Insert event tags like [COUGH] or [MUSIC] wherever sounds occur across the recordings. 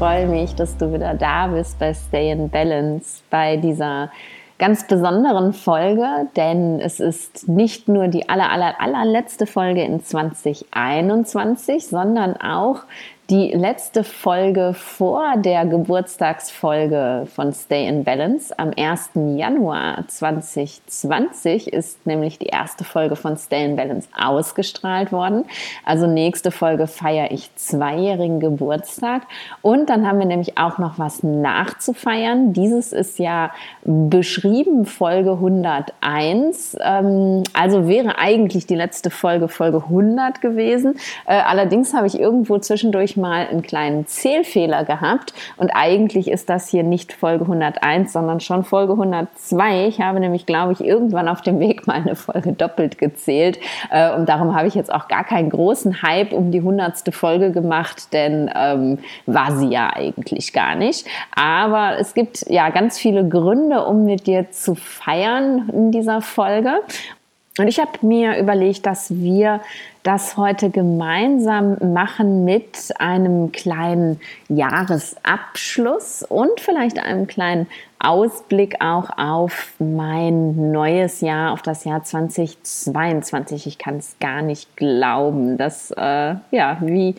Ich freue mich, dass du wieder da bist bei Stay in Balance, bei dieser ganz besonderen Folge, denn es ist nicht nur die aller, aller, allerletzte Folge in 2021, sondern auch die letzte Folge vor der Geburtstagsfolge von Stay in Balance am 1. Januar 2020 ist nämlich die erste Folge von Stay in Balance ausgestrahlt worden. Also nächste Folge feiere ich zweijährigen Geburtstag und dann haben wir nämlich auch noch was nachzufeiern. Dieses ist ja beschrieben Folge 101. Ähm, also wäre eigentlich die letzte Folge Folge 100 gewesen. Äh, allerdings habe ich irgendwo zwischendurch mal einen kleinen Zählfehler gehabt und eigentlich ist das hier nicht Folge 101, sondern schon Folge 102. Ich habe nämlich, glaube ich, irgendwann auf dem Weg mal eine Folge doppelt gezählt äh, und darum habe ich jetzt auch gar keinen großen Hype um die hundertste Folge gemacht, denn ähm, war sie ja eigentlich gar nicht. Aber es gibt ja ganz viele Gründe, um mit dir zu feiern in dieser Folge. Und ich habe mir überlegt, dass wir das heute gemeinsam machen mit einem kleinen Jahresabschluss und vielleicht einem kleinen Ausblick auch auf mein neues Jahr, auf das Jahr 2022. Ich kann es gar nicht glauben, dass, äh, ja, wie,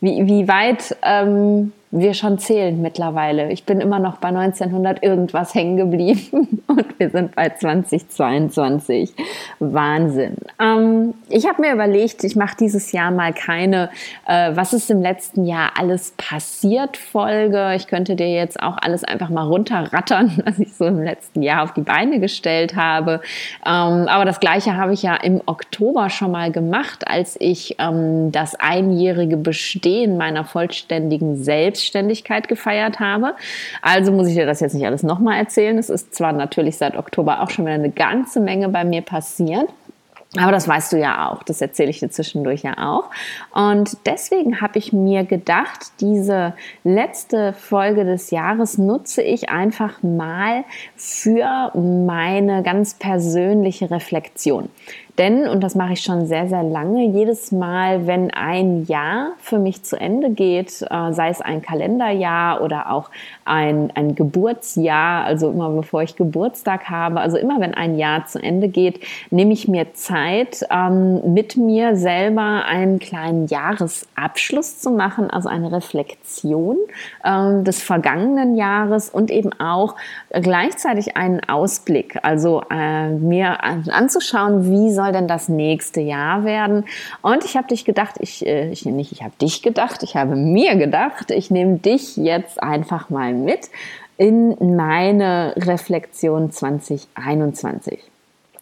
wie, wie weit ähm, wir schon zählen mittlerweile. Ich bin immer noch bei 1900 irgendwas hängen geblieben [LAUGHS] und wir sind bei 2022. Wahnsinn. Ähm, ich habe mir überlegt, ich mache dieses Jahr mal keine, äh, was ist im letzten Jahr alles passiert Folge. Ich könnte dir jetzt auch alles einfach mal runterrattern, [LAUGHS] was ich so im letzten Jahr auf die Beine gestellt habe. Ähm, aber das gleiche habe ich ja im Oktober schon mal gemacht, als ich ähm, das einjährige Bestehen meiner vollständigen Selbst Selbstständigkeit gefeiert habe. Also muss ich dir das jetzt nicht alles nochmal erzählen. Es ist zwar natürlich seit Oktober auch schon wieder eine ganze Menge bei mir passiert. Aber das weißt du ja auch, das erzähle ich dir zwischendurch ja auch. Und deswegen habe ich mir gedacht, diese letzte Folge des Jahres nutze ich einfach mal für meine ganz persönliche Reflexion. Denn, und das mache ich schon sehr, sehr lange, jedes Mal, wenn ein Jahr für mich zu Ende geht, äh, sei es ein Kalenderjahr oder auch ein, ein Geburtsjahr, also immer bevor ich Geburtstag habe, also immer wenn ein Jahr zu Ende geht, nehme ich mir Zeit, ähm, mit mir selber einen kleinen Jahresabschluss zu machen, also eine Reflexion ähm, des vergangenen Jahres und eben auch gleichzeitig einen Ausblick, also äh, mir anzuschauen, wie soll soll denn das nächste Jahr werden? Und ich habe dich gedacht, ich, äh, ich nicht, ich habe dich gedacht, ich habe mir gedacht, ich nehme dich jetzt einfach mal mit in meine Reflexion 2021.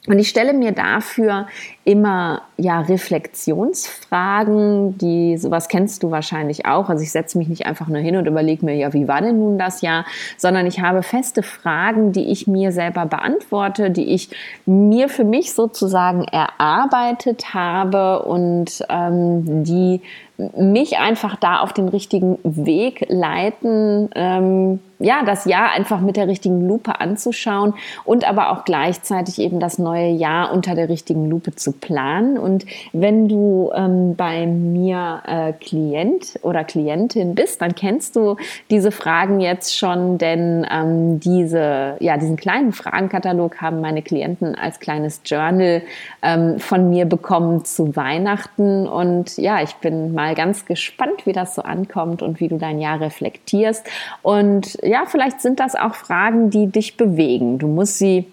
Und ich stelle mir dafür immer ja Reflexionsfragen, die sowas kennst du wahrscheinlich auch. Also ich setze mich nicht einfach nur hin und überlege mir, ja, wie war denn nun das Jahr, sondern ich habe feste Fragen, die ich mir selber beantworte, die ich mir für mich sozusagen erarbeitet habe und ähm, die mich einfach da auf den richtigen Weg leiten, ähm, ja, das Jahr einfach mit der richtigen Lupe anzuschauen und aber auch gleichzeitig eben das neue Jahr unter der richtigen Lupe zu planen. Und wenn du ähm, bei mir äh, Klient oder Klientin bist, dann kennst du diese Fragen jetzt schon, denn ähm, diese, ja, diesen kleinen Fragenkatalog haben meine Klienten als kleines Journal ähm, von mir bekommen zu Weihnachten. Und ja, ich bin mal ganz gespannt, wie das so ankommt und wie du dein Jahr reflektierst. Und ja, vielleicht sind das auch Fragen, die dich bewegen. Du musst sie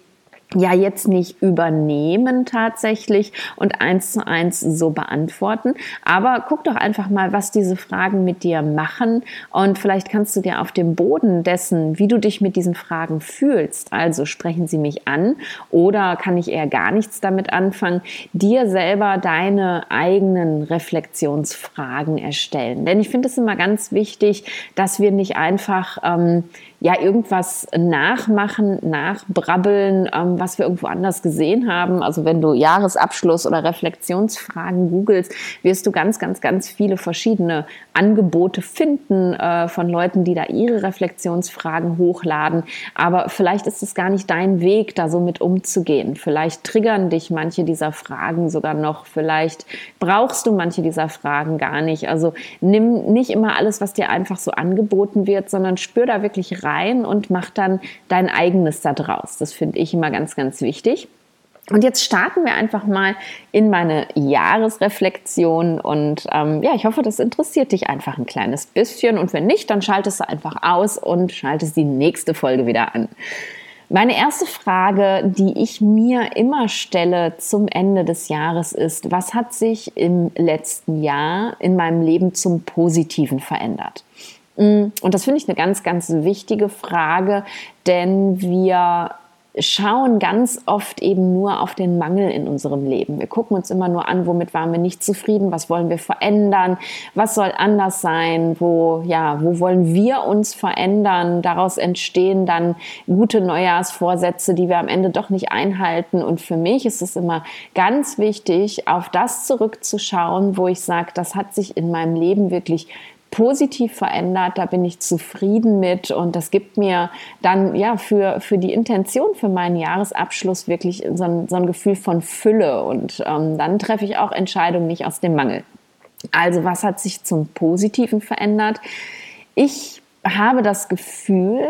ja jetzt nicht übernehmen tatsächlich und eins zu eins so beantworten. Aber guck doch einfach mal, was diese Fragen mit dir machen und vielleicht kannst du dir auf dem Boden dessen, wie du dich mit diesen Fragen fühlst, also sprechen sie mich an oder kann ich eher gar nichts damit anfangen, dir selber deine eigenen Reflexionsfragen erstellen. Denn ich finde es immer ganz wichtig, dass wir nicht einfach ähm, ja irgendwas nachmachen, nachbrabbeln, ähm, was wir irgendwo anders gesehen haben. Also wenn du Jahresabschluss oder Reflexionsfragen googelst, wirst du ganz, ganz, ganz viele verschiedene Angebote finden äh, von Leuten, die da ihre Reflexionsfragen hochladen. Aber vielleicht ist es gar nicht dein Weg, da so mit umzugehen. Vielleicht triggern dich manche dieser Fragen sogar noch. Vielleicht brauchst du manche dieser Fragen gar nicht. Also nimm nicht immer alles, was dir einfach so angeboten wird, sondern spür da wirklich rein und mach dann dein eigenes da draus. Das finde ich immer ganz, ganz wichtig. Und jetzt starten wir einfach mal in meine Jahresreflexion und ähm, ja, ich hoffe, das interessiert dich einfach ein kleines bisschen und wenn nicht, dann schaltest du einfach aus und schaltest die nächste Folge wieder an. Meine erste Frage, die ich mir immer stelle zum Ende des Jahres ist, was hat sich im letzten Jahr in meinem Leben zum Positiven verändert? Mm, und das finde ich eine ganz, ganz wichtige Frage, denn wir schauen ganz oft eben nur auf den Mangel in unserem Leben. Wir gucken uns immer nur an, womit waren wir nicht zufrieden, was wollen wir verändern, was soll anders sein, wo, ja, wo wollen wir uns verändern. Daraus entstehen dann gute Neujahrsvorsätze, die wir am Ende doch nicht einhalten. Und für mich ist es immer ganz wichtig, auf das zurückzuschauen, wo ich sage, das hat sich in meinem Leben wirklich positiv verändert, da bin ich zufrieden mit und das gibt mir dann ja für, für die Intention für meinen Jahresabschluss wirklich so ein, so ein Gefühl von Fülle und ähm, dann treffe ich auch Entscheidungen nicht aus dem Mangel. Also was hat sich zum Positiven verändert? Ich habe das Gefühl,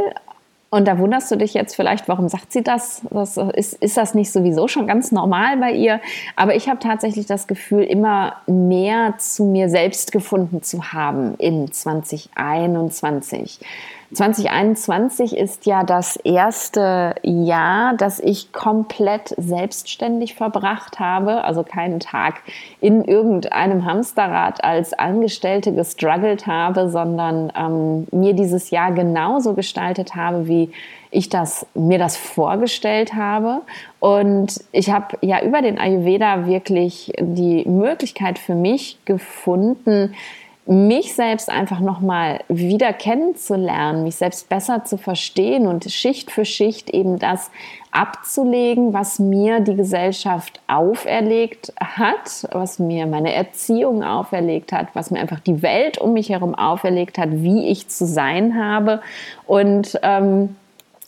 und da wunderst du dich jetzt vielleicht, warum sagt sie das? das ist, ist das nicht sowieso schon ganz normal bei ihr? Aber ich habe tatsächlich das Gefühl, immer mehr zu mir selbst gefunden zu haben in 2021. 2021 ist ja das erste Jahr, das ich komplett selbstständig verbracht habe, also keinen Tag in irgendeinem Hamsterrad als Angestellte gestruggelt habe, sondern ähm, mir dieses Jahr genauso gestaltet habe, wie ich das, mir das vorgestellt habe. Und ich habe ja über den Ayurveda wirklich die Möglichkeit für mich gefunden, mich selbst einfach nochmal wieder kennenzulernen, mich selbst besser zu verstehen und Schicht für Schicht eben das abzulegen, was mir die Gesellschaft auferlegt hat, was mir meine Erziehung auferlegt hat, was mir einfach die Welt um mich herum auferlegt hat, wie ich zu sein habe. Und ähm,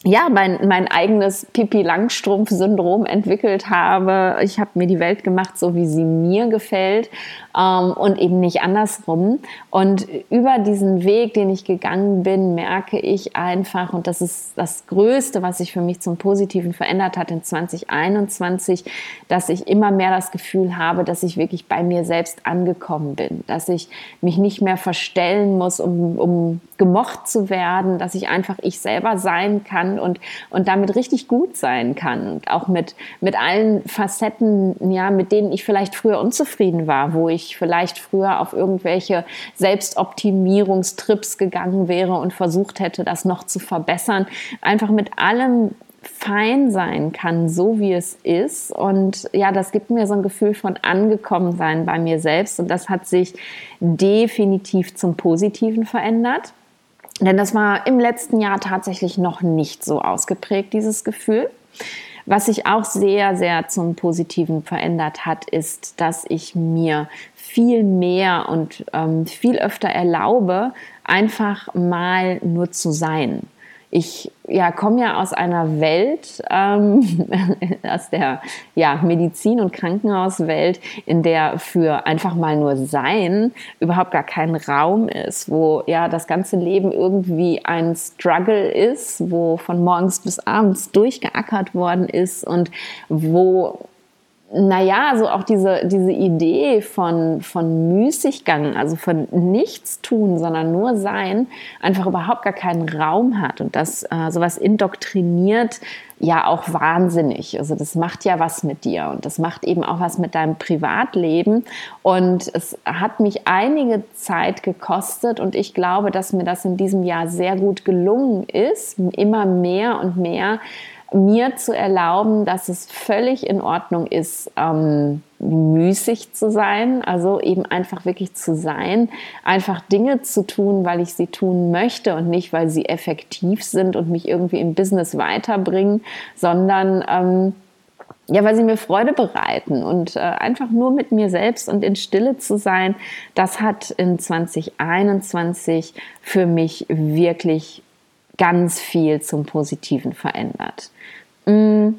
ja, mein, mein eigenes Pipi-Langstrumpf-Syndrom entwickelt habe. Ich habe mir die Welt gemacht, so wie sie mir gefällt ähm, und eben nicht andersrum. Und über diesen Weg, den ich gegangen bin, merke ich einfach, und das ist das Größte, was sich für mich zum Positiven verändert hat in 2021, dass ich immer mehr das Gefühl habe, dass ich wirklich bei mir selbst angekommen bin, dass ich mich nicht mehr verstellen muss, um, um gemocht zu werden, dass ich einfach ich selber sein kann und, und damit richtig gut sein kann. Und auch mit, mit allen Facetten, ja, mit denen ich vielleicht früher unzufrieden war, wo ich vielleicht früher auf irgendwelche Selbstoptimierungstrips gegangen wäre und versucht hätte, das noch zu verbessern. Einfach mit allem fein sein kann, so wie es ist. Und ja, das gibt mir so ein Gefühl von angekommen sein bei mir selbst. Und das hat sich definitiv zum Positiven verändert. Denn das war im letzten Jahr tatsächlich noch nicht so ausgeprägt, dieses Gefühl. Was sich auch sehr, sehr zum Positiven verändert hat, ist, dass ich mir viel mehr und ähm, viel öfter erlaube, einfach mal nur zu sein ich ja, komme ja aus einer Welt, ähm, [LAUGHS] aus der ja, Medizin- und Krankenhauswelt, in der für einfach mal nur Sein überhaupt gar kein Raum ist, wo ja das ganze Leben irgendwie ein Struggle ist, wo von morgens bis abends durchgeackert worden ist und wo naja, so auch diese, diese Idee von, von Müßiggang, also von nichts tun, sondern nur sein, einfach überhaupt gar keinen Raum hat und das äh, sowas indoktriniert ja auch wahnsinnig. Also das macht ja was mit dir und das macht eben auch was mit deinem Privatleben und es hat mich einige Zeit gekostet und ich glaube, dass mir das in diesem Jahr sehr gut gelungen ist, immer mehr und mehr mir zu erlauben, dass es völlig in Ordnung ist, ähm, müßig zu sein, also eben einfach wirklich zu sein, einfach Dinge zu tun, weil ich sie tun möchte und nicht, weil sie effektiv sind und mich irgendwie im Business weiterbringen, sondern ähm, ja, weil sie mir Freude bereiten und äh, einfach nur mit mir selbst und in Stille zu sein, das hat in 2021 für mich wirklich ganz viel zum Positiven verändert. Mm,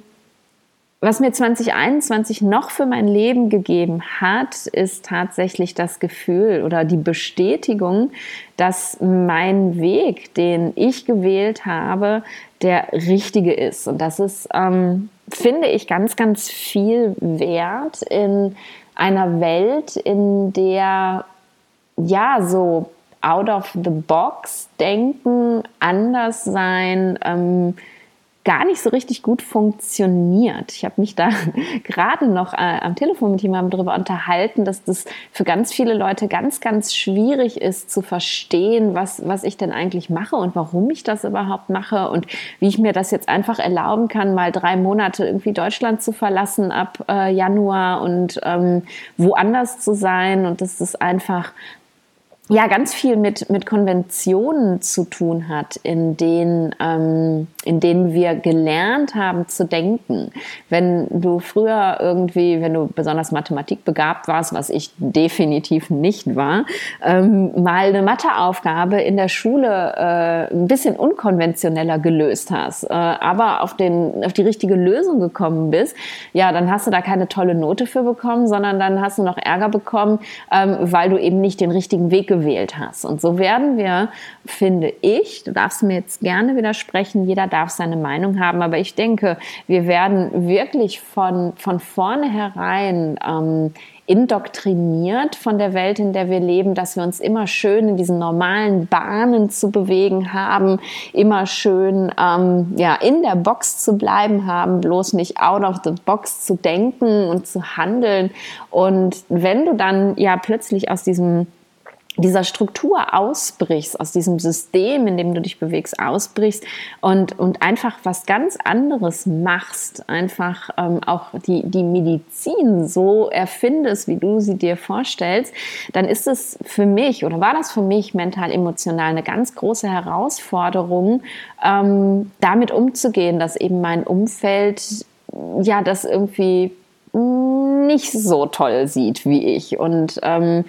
was mir 2021 noch für mein Leben gegeben hat, ist tatsächlich das Gefühl oder die Bestätigung, dass mein Weg, den ich gewählt habe, der richtige ist. Und das ist, ähm, finde ich, ganz, ganz viel wert in einer Welt, in der ja so out of the box denken, anders sein, ähm, gar nicht so richtig gut funktioniert. Ich habe mich da [LAUGHS] gerade noch äh, am Telefon mit jemandem darüber unterhalten, dass das für ganz viele Leute ganz, ganz schwierig ist zu verstehen, was, was ich denn eigentlich mache und warum ich das überhaupt mache und wie ich mir das jetzt einfach erlauben kann, mal drei Monate irgendwie Deutschland zu verlassen ab äh, Januar und ähm, woanders zu sein und dass das einfach ja ganz viel mit, mit Konventionen zu tun hat, in denen, ähm, in denen wir gelernt haben zu denken. Wenn du früher irgendwie, wenn du besonders Mathematik begabt warst, was ich definitiv nicht war, ähm, mal eine Matheaufgabe in der Schule äh, ein bisschen unkonventioneller gelöst hast, äh, aber auf, den, auf die richtige Lösung gekommen bist, ja, dann hast du da keine tolle Note für bekommen, sondern dann hast du noch Ärger bekommen, ähm, weil du eben nicht den richtigen Weg gewählt hast. Und so werden wir, finde ich, du darfst mir jetzt gerne widersprechen, jeder darf seine Meinung haben, aber ich denke, wir werden wirklich von, von vornherein ähm, indoktriniert von der Welt, in der wir leben, dass wir uns immer schön in diesen normalen Bahnen zu bewegen haben, immer schön ähm, ja, in der Box zu bleiben haben, bloß nicht out of the box zu denken und zu handeln. Und wenn du dann ja plötzlich aus diesem dieser Struktur ausbrichst, aus diesem System, in dem du dich bewegst, ausbrichst und, und einfach was ganz anderes machst, einfach ähm, auch die, die Medizin so erfindest, wie du sie dir vorstellst, dann ist es für mich oder war das für mich mental, emotional eine ganz große Herausforderung, ähm, damit umzugehen, dass eben mein Umfeld ja das irgendwie nicht so toll sieht wie ich. Und ähm,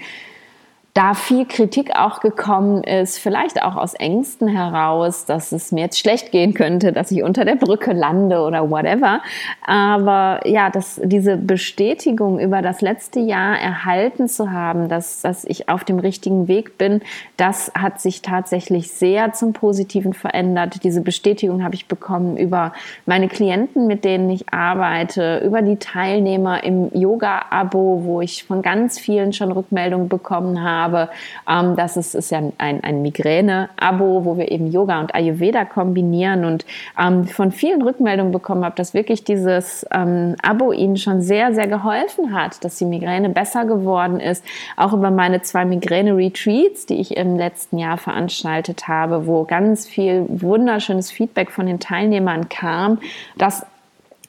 da viel Kritik auch gekommen ist, vielleicht auch aus Ängsten heraus, dass es mir jetzt schlecht gehen könnte, dass ich unter der Brücke lande oder whatever. Aber ja, dass diese Bestätigung über das letzte Jahr erhalten zu haben, dass, dass ich auf dem richtigen Weg bin, das hat sich tatsächlich sehr zum Positiven verändert. Diese Bestätigung habe ich bekommen über meine Klienten, mit denen ich arbeite, über die Teilnehmer im Yoga-Abo, wo ich von ganz vielen schon Rückmeldungen bekommen habe habe. Ähm, das ist, ist ja ein, ein Migräne-Abo, wo wir eben Yoga und Ayurveda kombinieren und ähm, von vielen Rückmeldungen bekommen habe, dass wirklich dieses ähm, Abo ihnen schon sehr, sehr geholfen hat, dass die Migräne besser geworden ist. Auch über meine zwei Migräne-Retreats, die ich im letzten Jahr veranstaltet habe, wo ganz viel wunderschönes Feedback von den Teilnehmern kam, dass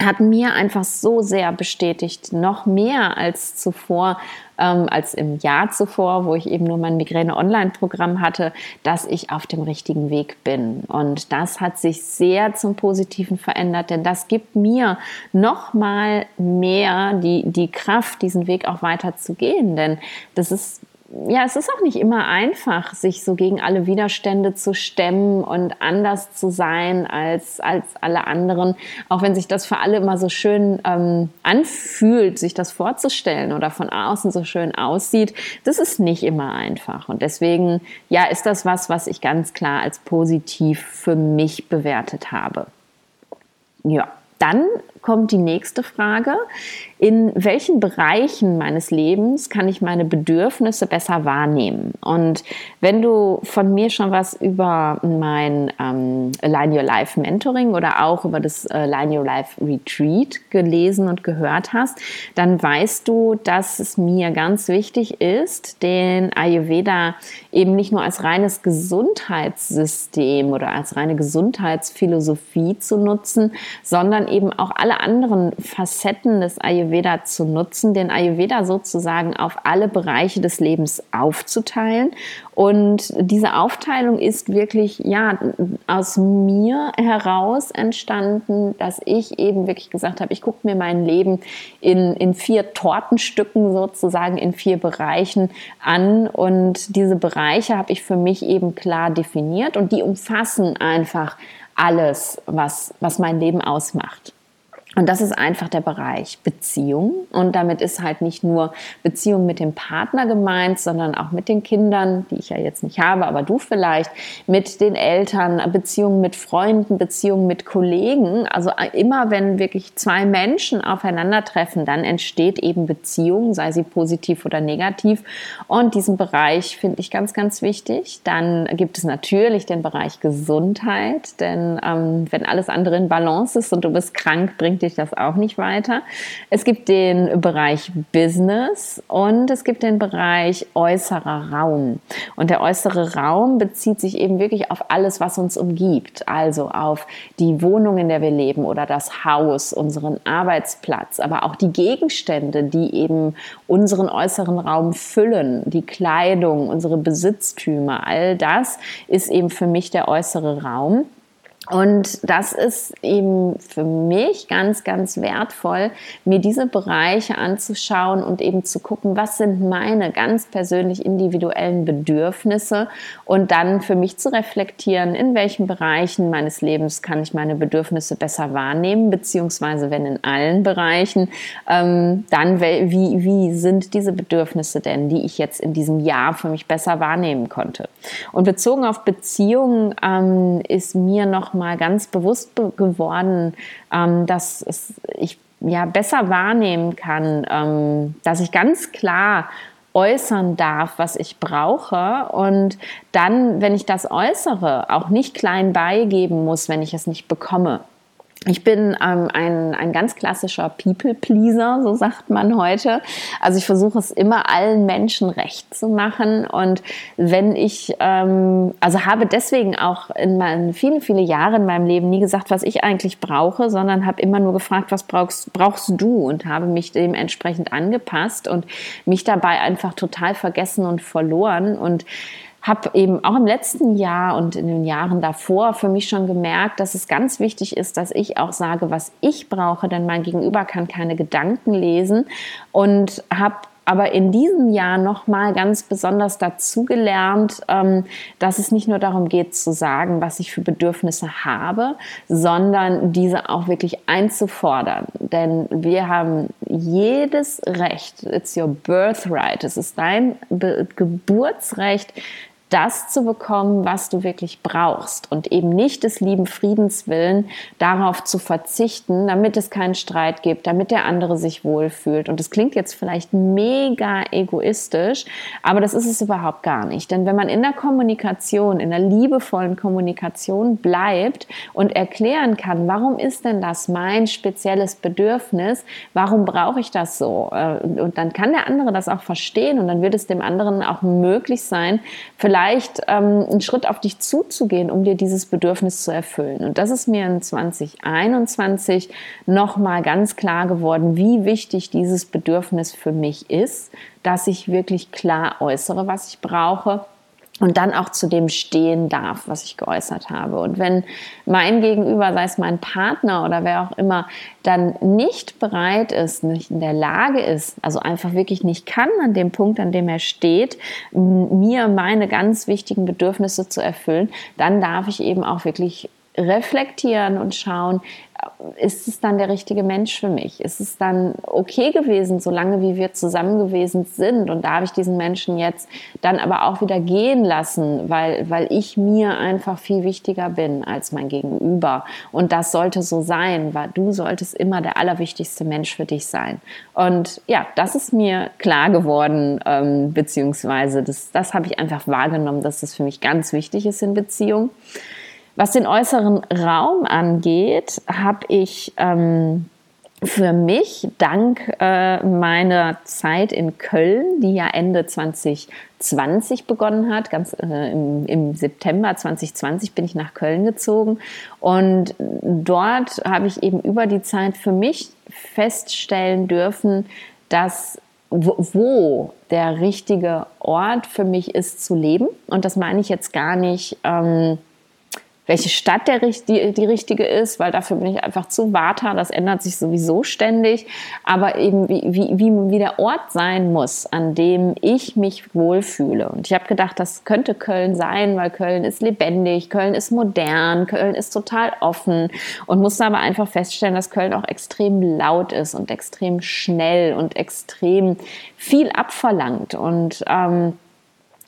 hat mir einfach so sehr bestätigt, noch mehr als zuvor, ähm, als im Jahr zuvor, wo ich eben nur mein Migräne-Online-Programm hatte, dass ich auf dem richtigen Weg bin. Und das hat sich sehr zum Positiven verändert, denn das gibt mir noch mal mehr die, die Kraft, diesen Weg auch weiter zu gehen. Denn das ist ja, es ist auch nicht immer einfach, sich so gegen alle Widerstände zu stemmen und anders zu sein als, als alle anderen. Auch wenn sich das für alle immer so schön ähm, anfühlt, sich das vorzustellen oder von außen so schön aussieht, das ist nicht immer einfach. Und deswegen, ja, ist das was, was ich ganz klar als positiv für mich bewertet habe. Ja, dann kommt die nächste Frage. In welchen Bereichen meines Lebens kann ich meine Bedürfnisse besser wahrnehmen? Und wenn du von mir schon was über mein ähm, Align Your Life Mentoring oder auch über das äh, Align Your Life Retreat gelesen und gehört hast, dann weißt du, dass es mir ganz wichtig ist, den Ayurveda eben nicht nur als reines Gesundheitssystem oder als reine Gesundheitsphilosophie zu nutzen, sondern eben auch alle anderen Facetten des Ayurveda zu nutzen, den Ayurveda sozusagen auf alle Bereiche des Lebens aufzuteilen. Und diese Aufteilung ist wirklich, ja, aus mir heraus entstanden, dass ich eben wirklich gesagt habe, ich gucke mir mein Leben in, in vier Tortenstücken sozusagen, in vier Bereichen an. Und diese Bereiche habe ich für mich eben klar definiert und die umfassen einfach alles, was, was mein Leben ausmacht. Und das ist einfach der Bereich Beziehung. Und damit ist halt nicht nur Beziehung mit dem Partner gemeint, sondern auch mit den Kindern, die ich ja jetzt nicht habe, aber du vielleicht, mit den Eltern, Beziehungen mit Freunden, Beziehungen mit Kollegen. Also immer wenn wirklich zwei Menschen aufeinandertreffen, dann entsteht eben Beziehung, sei sie positiv oder negativ. Und diesen Bereich finde ich ganz, ganz wichtig. Dann gibt es natürlich den Bereich Gesundheit, denn ähm, wenn alles andere in Balance ist und du bist krank, bringt dir dich das auch nicht weiter. Es gibt den Bereich Business und es gibt den Bereich äußerer Raum. Und der äußere Raum bezieht sich eben wirklich auf alles, was uns umgibt. Also auf die Wohnung, in der wir leben oder das Haus, unseren Arbeitsplatz, aber auch die Gegenstände, die eben unseren äußeren Raum füllen, die Kleidung, unsere Besitztümer, all das ist eben für mich der äußere Raum. Und das ist eben für mich ganz, ganz wertvoll, mir diese Bereiche anzuschauen und eben zu gucken, was sind meine ganz persönlich individuellen Bedürfnisse und dann für mich zu reflektieren, in welchen Bereichen meines Lebens kann ich meine Bedürfnisse besser wahrnehmen, beziehungsweise wenn in allen Bereichen, ähm, dann wie, wie sind diese Bedürfnisse denn, die ich jetzt in diesem Jahr für mich besser wahrnehmen konnte. Und bezogen auf Beziehungen ähm, ist mir noch mal ganz bewusst geworden, ähm, dass es, ich ja besser wahrnehmen kann, ähm, dass ich ganz klar äußern darf, was ich brauche und dann, wenn ich das äußere, auch nicht klein beigeben muss, wenn ich es nicht bekomme. Ich bin ähm, ein, ein ganz klassischer People-Pleaser, so sagt man heute. Also ich versuche es immer allen Menschen recht zu machen. Und wenn ich, ähm, also habe deswegen auch in meinen viele, viele Jahre in meinem Leben nie gesagt, was ich eigentlich brauche, sondern habe immer nur gefragt, was brauchst, brauchst du? Und habe mich dementsprechend angepasst und mich dabei einfach total vergessen und verloren. Und habe eben auch im letzten Jahr und in den Jahren davor für mich schon gemerkt, dass es ganz wichtig ist, dass ich auch sage, was ich brauche, denn mein Gegenüber kann keine Gedanken lesen und habe aber in diesem Jahr nochmal ganz besonders dazugelernt, ähm, dass es nicht nur darum geht zu sagen, was ich für Bedürfnisse habe, sondern diese auch wirklich einzufordern. Denn wir haben jedes Recht, it's your birthright, es ist dein Geburtsrecht, das zu bekommen, was du wirklich brauchst und eben nicht des lieben Friedens willen darauf zu verzichten, damit es keinen Streit gibt, damit der andere sich wohlfühlt. Und das klingt jetzt vielleicht mega egoistisch, aber das ist es überhaupt gar nicht. Denn wenn man in der Kommunikation, in der liebevollen Kommunikation bleibt und erklären kann, warum ist denn das mein spezielles Bedürfnis, warum brauche ich das so? Äh, und dann kann der andere das auch verstehen und dann wird es dem anderen auch möglich sein, vielleicht vielleicht ähm, einen Schritt auf dich zuzugehen, um dir dieses Bedürfnis zu erfüllen. Und das ist mir in 2021 nochmal ganz klar geworden, wie wichtig dieses Bedürfnis für mich ist, dass ich wirklich klar äußere, was ich brauche und dann auch zu dem stehen darf, was ich geäußert habe. Und wenn mein Gegenüber, sei es mein Partner oder wer auch immer, dann nicht bereit ist, nicht in der Lage ist, also einfach wirklich nicht kann an dem Punkt, an dem er steht, mir meine ganz wichtigen Bedürfnisse zu erfüllen, dann darf ich eben auch wirklich reflektieren und schauen, ist es dann der richtige Mensch für mich? Ist es dann okay gewesen, solange wie wir zusammen gewesen sind? Und da habe ich diesen Menschen jetzt dann aber auch wieder gehen lassen, weil, weil ich mir einfach viel wichtiger bin als mein Gegenüber. Und das sollte so sein, weil du solltest immer der allerwichtigste Mensch für dich sein. Und ja, das ist mir klar geworden, ähm, beziehungsweise das, das habe ich einfach wahrgenommen, dass das für mich ganz wichtig ist in Beziehung. Was den äußeren Raum angeht, habe ich ähm, für mich dank äh, meiner Zeit in Köln, die ja Ende 2020 begonnen hat, ganz äh, im, im, September 2020 bin ich nach Köln gezogen und dort habe ich eben über die Zeit für mich feststellen dürfen, dass wo der richtige Ort für mich ist zu leben. Und das meine ich jetzt gar nicht ähm, welche Stadt der, die, die richtige ist, weil dafür bin ich einfach zu Vata, das ändert sich sowieso ständig, aber eben wie, wie, wie, wie der Ort sein muss, an dem ich mich wohlfühle. Und ich habe gedacht, das könnte Köln sein, weil Köln ist lebendig, Köln ist modern, Köln ist total offen. Und musste aber einfach feststellen, dass Köln auch extrem laut ist und extrem schnell und extrem viel abverlangt. Und ähm,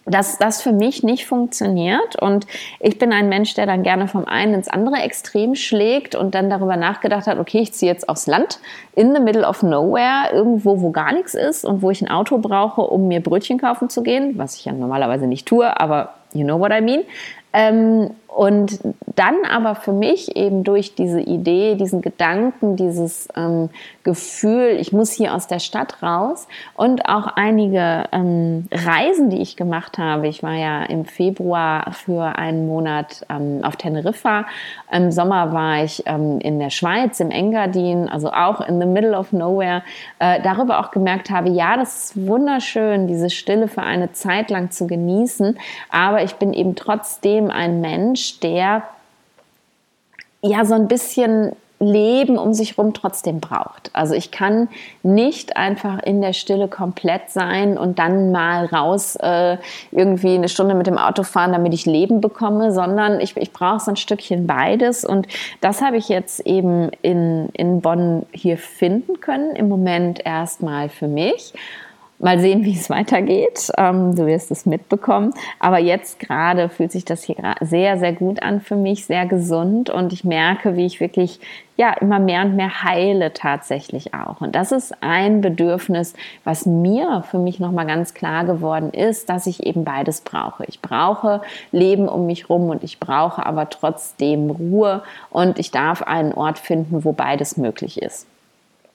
dass das für mich nicht funktioniert. Und ich bin ein Mensch, der dann gerne vom einen ins andere Extrem schlägt und dann darüber nachgedacht hat, okay, ich ziehe jetzt aufs Land, in the middle of nowhere, irgendwo, wo gar nichts ist und wo ich ein Auto brauche, um mir Brötchen kaufen zu gehen, was ich ja normalerweise nicht tue, aber you know what I mean. Ähm, und dann aber für mich eben durch diese Idee, diesen Gedanken, dieses ähm, Gefühl, ich muss hier aus der Stadt raus und auch einige ähm, Reisen, die ich gemacht habe. Ich war ja im Februar für einen Monat ähm, auf Teneriffa. Im Sommer war ich ähm, in der Schweiz, im Engadin, also auch in the middle of nowhere. Äh, darüber auch gemerkt habe, ja, das ist wunderschön, diese Stille für eine Zeit lang zu genießen. Aber ich bin eben trotzdem ein Mensch, Mensch, der ja so ein bisschen Leben um sich herum trotzdem braucht. Also ich kann nicht einfach in der Stille komplett sein und dann mal raus äh, irgendwie eine Stunde mit dem Auto fahren, damit ich Leben bekomme, sondern ich, ich brauche so ein Stückchen beides. Und das habe ich jetzt eben in, in Bonn hier finden können, im Moment erstmal für mich. Mal sehen, wie es weitergeht. Ähm, du wirst es mitbekommen. Aber jetzt gerade fühlt sich das hier sehr, sehr gut an für mich, sehr gesund. Und ich merke, wie ich wirklich ja immer mehr und mehr heile tatsächlich auch. Und das ist ein Bedürfnis, was mir für mich nochmal ganz klar geworden ist, dass ich eben beides brauche. Ich brauche Leben um mich rum und ich brauche aber trotzdem Ruhe und ich darf einen Ort finden, wo beides möglich ist.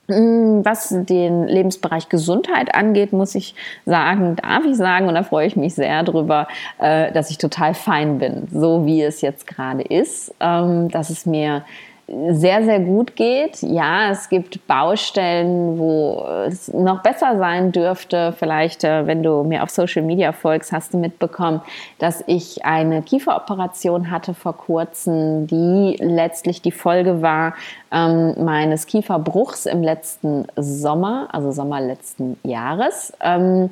Mm, was den Lebensbereich Gesundheit angeht, muss ich sagen, darf ich sagen, und da freue ich mich sehr drüber, äh, dass ich total fein bin, so wie es jetzt gerade ist, ähm, dass es mir sehr, sehr gut geht. Ja, es gibt Baustellen, wo es noch besser sein dürfte. Vielleicht, äh, wenn du mir auf Social Media folgst, hast du mitbekommen, dass ich eine Kieferoperation hatte vor kurzem, die letztlich die Folge war ähm, meines Kieferbruchs im letzten Sommer, also Sommer letzten Jahres. Ähm,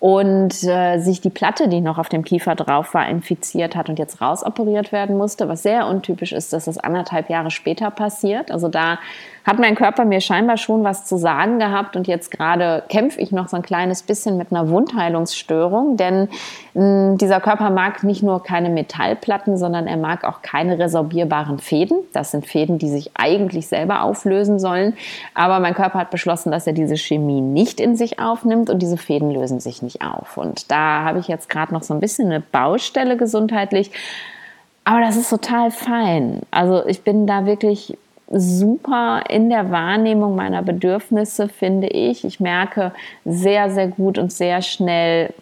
und äh, sich die Platte, die noch auf dem Kiefer drauf war, infiziert hat und jetzt rausoperiert werden musste, was sehr untypisch ist, dass das anderthalb Jahre später passiert. Also da hat mein Körper mir scheinbar schon was zu sagen gehabt und jetzt gerade kämpfe ich noch so ein kleines bisschen mit einer Wundheilungsstörung, denn mh, hm, dieser Körper mag nicht nur keine Metallplatten, sondern er mag auch keine resorbierbaren Fäden. Das sind Fäden, die sich eigentlich selber auflösen sollen, aber mein Körper hat beschlossen, dass er diese Chemie nicht in sich aufnimmt und diese Fäden lösen sich nicht auf. Und da habe ich jetzt gerade noch so ein bisschen eine Baustelle gesundheitlich. Aber das ist total fein. Also ich bin da wirklich super in der Wahrnehmung meiner Bedürfnisse, finde ich. Ich merke sehr, sehr gut und sehr schnell,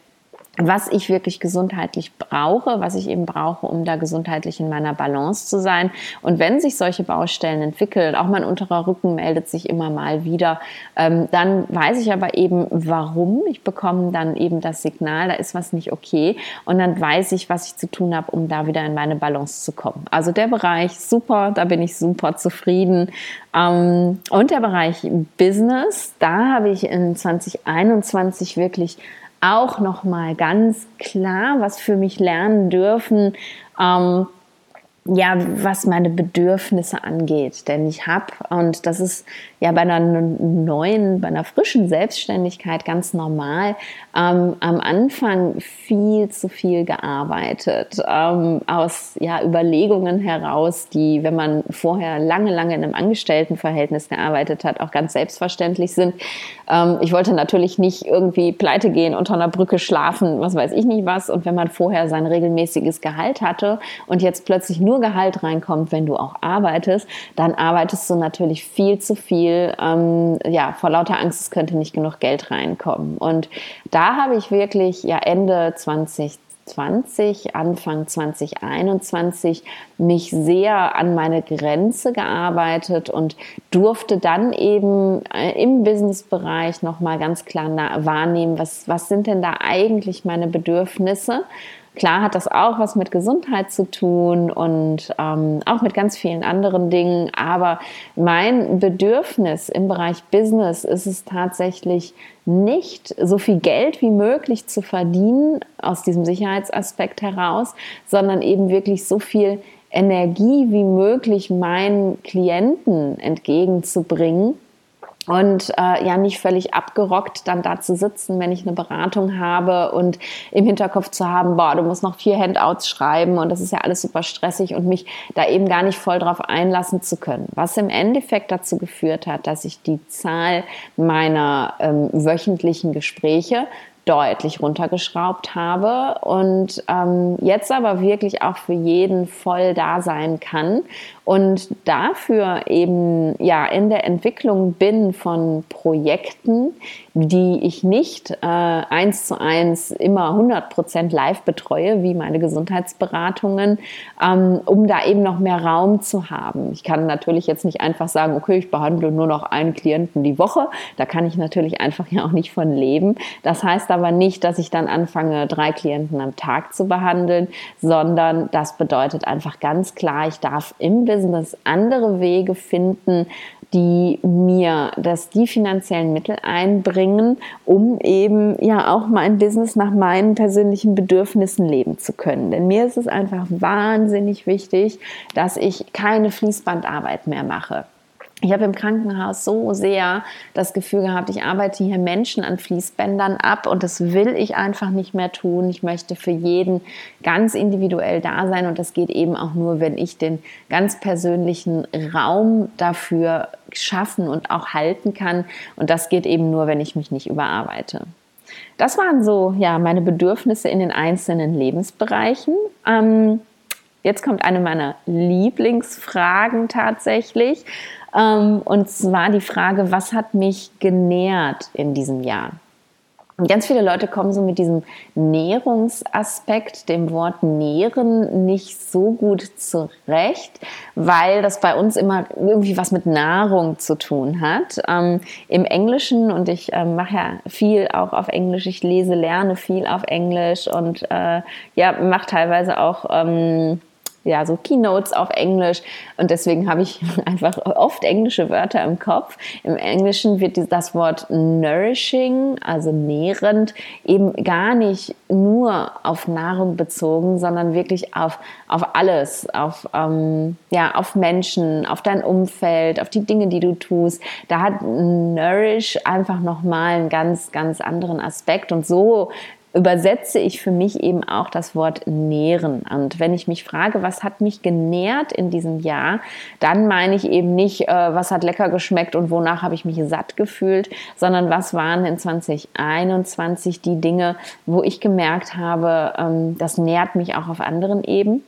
was ich wirklich gesundheitlich brauche, was ich eben brauche, um da gesundheitlich in meiner Balance zu sein. Und wenn sich solche Baustellen entwickeln, auch mein unterer Rücken meldet sich immer mal wieder, ähm, dann weiß ich aber eben, warum. Ich bekomme dann eben das Signal, da ist was nicht okay. Und dann weiß ich, was ich zu tun habe, um da wieder in meine Balance zu kommen. Also der Bereich super, da bin ich super zufrieden. Ähm, und der Bereich Business, da habe ich in 2021 wirklich auch noch mal ganz klar was für mich lernen dürfen. Ähm, ja, was meine Bedürfnisse angeht. Denn ich habe, und das ist ja bei einer neuen, bei einer frischen Selbstständigkeit ganz normal, ähm, am Anfang viel zu viel gearbeitet. Ähm, aus ja, Überlegungen heraus, die, wenn man vorher lange, lange in einem Angestelltenverhältnis gearbeitet hat, auch ganz selbstverständlich sind. Ähm, ich wollte natürlich nicht irgendwie pleite gehen, unter einer Brücke schlafen, was weiß ich nicht was. Und wenn man vorher sein regelmäßiges Gehalt hatte und jetzt plötzlich nur Gehalt reinkommt, wenn du auch arbeitest, dann arbeitest du natürlich viel zu viel, ähm, ja, vor lauter Angst, es könnte nicht genug Geld reinkommen. Und da habe ich wirklich ja Ende 2020, Anfang 2021 mich sehr an meine Grenze gearbeitet und durfte dann eben äh, im Businessbereich nochmal ganz klar wahrnehmen, was, was sind denn da eigentlich meine Bedürfnisse Klar hat das auch was mit Gesundheit zu tun und ähm, auch mit ganz vielen anderen Dingen, aber mein Bedürfnis im Bereich Business ist es tatsächlich nicht so viel Geld wie möglich zu verdienen aus diesem Sicherheitsaspekt heraus, sondern eben wirklich so viel Energie wie möglich meinen Klienten entgegenzubringen und äh, ja nicht völlig abgerockt dann da zu sitzen, wenn ich eine Beratung habe und im Hinterkopf zu haben, boah, du musst noch vier Handouts schreiben und das ist ja alles super stressig und mich da eben gar nicht voll drauf einlassen zu können. Was im Endeffekt dazu geführt hat, dass ich die Zahl meiner ähm, wöchentlichen Gespräche deutlich runtergeschraubt habe und ähm, jetzt aber wirklich auch für jeden voll da sein kann und dafür eben ja in der Entwicklung bin von Projekten, die ich nicht äh, eins zu eins immer 100 Prozent live betreue, wie meine Gesundheitsberatungen, ähm, um da eben noch mehr Raum zu haben. Ich kann natürlich jetzt nicht einfach sagen, okay, ich behandle nur noch einen Klienten die Woche. Da kann ich natürlich einfach [LAUGHS] ja auch nicht von leben. Das heißt aber nicht, dass ich dann anfange, drei Klienten am Tag zu behandeln, sondern das bedeutet einfach ganz klar, ich darf im Business Business andere Wege finden, die mir das die finanziellen Mittel einbringen, um eben ja auch mein Business nach meinen persönlichen Bedürfnissen leben zu können. Denn mir ist es einfach wahnsinnig wichtig, dass ich keine Fließbandarbeit mehr mache ich habe im Krankenhaus so sehr das Gefühl gehabt, ich arbeite hier Menschen an Fließbändern ab und das will ich einfach nicht mehr tun. Ich möchte für jeden ganz individuell da sein und das geht eben auch nur, wenn ich den ganz persönlichen Raum dafür schaffen und auch halten kann. Und das geht eben nur, wenn ich mich nicht überarbeite. Das waren so ja meine Bedürfnisse in den einzelnen Lebensbereichen. Ähm, jetzt kommt eine meiner Lieblingsfragen tatsächlich. Ähm, und zwar die Frage, was hat mich genährt in diesem Jahr? Ganz viele Leute kommen so mit diesem Nährungsaspekt, dem Wort nähren, nicht so gut zurecht, weil das bei uns immer irgendwie was mit Nahrung zu tun hat. Ähm, Im Englischen, und ich äh, mache ja viel auch auf Englisch, ich lese, lerne viel auf Englisch und äh, ja, mache teilweise auch ähm, ja, so Keynotes auf Englisch und deswegen habe ich [LAUGHS] einfach oft englische Wörter im Kopf. Im Englischen wird das Wort nourishing, also nährend, eben gar nicht nur auf Nahrung bezogen, sondern wirklich auf, auf alles, auf, ähm, ja, auf Menschen, auf dein Umfeld, auf die Dinge, die du tust. Da hat Nourish einfach nochmal einen ganz, ganz anderen Aspekt und so übersetze ich für mich eben auch das Wort nähren. Und wenn ich mich frage, was hat mich genährt in diesem Jahr, dann meine ich eben nicht, äh, was hat lecker geschmeckt und wonach habe ich mich satt gefühlt, sondern was waren in 2021 die Dinge, wo ich gemerkt habe, ähm, das nährt mich auch auf anderen Ebenen.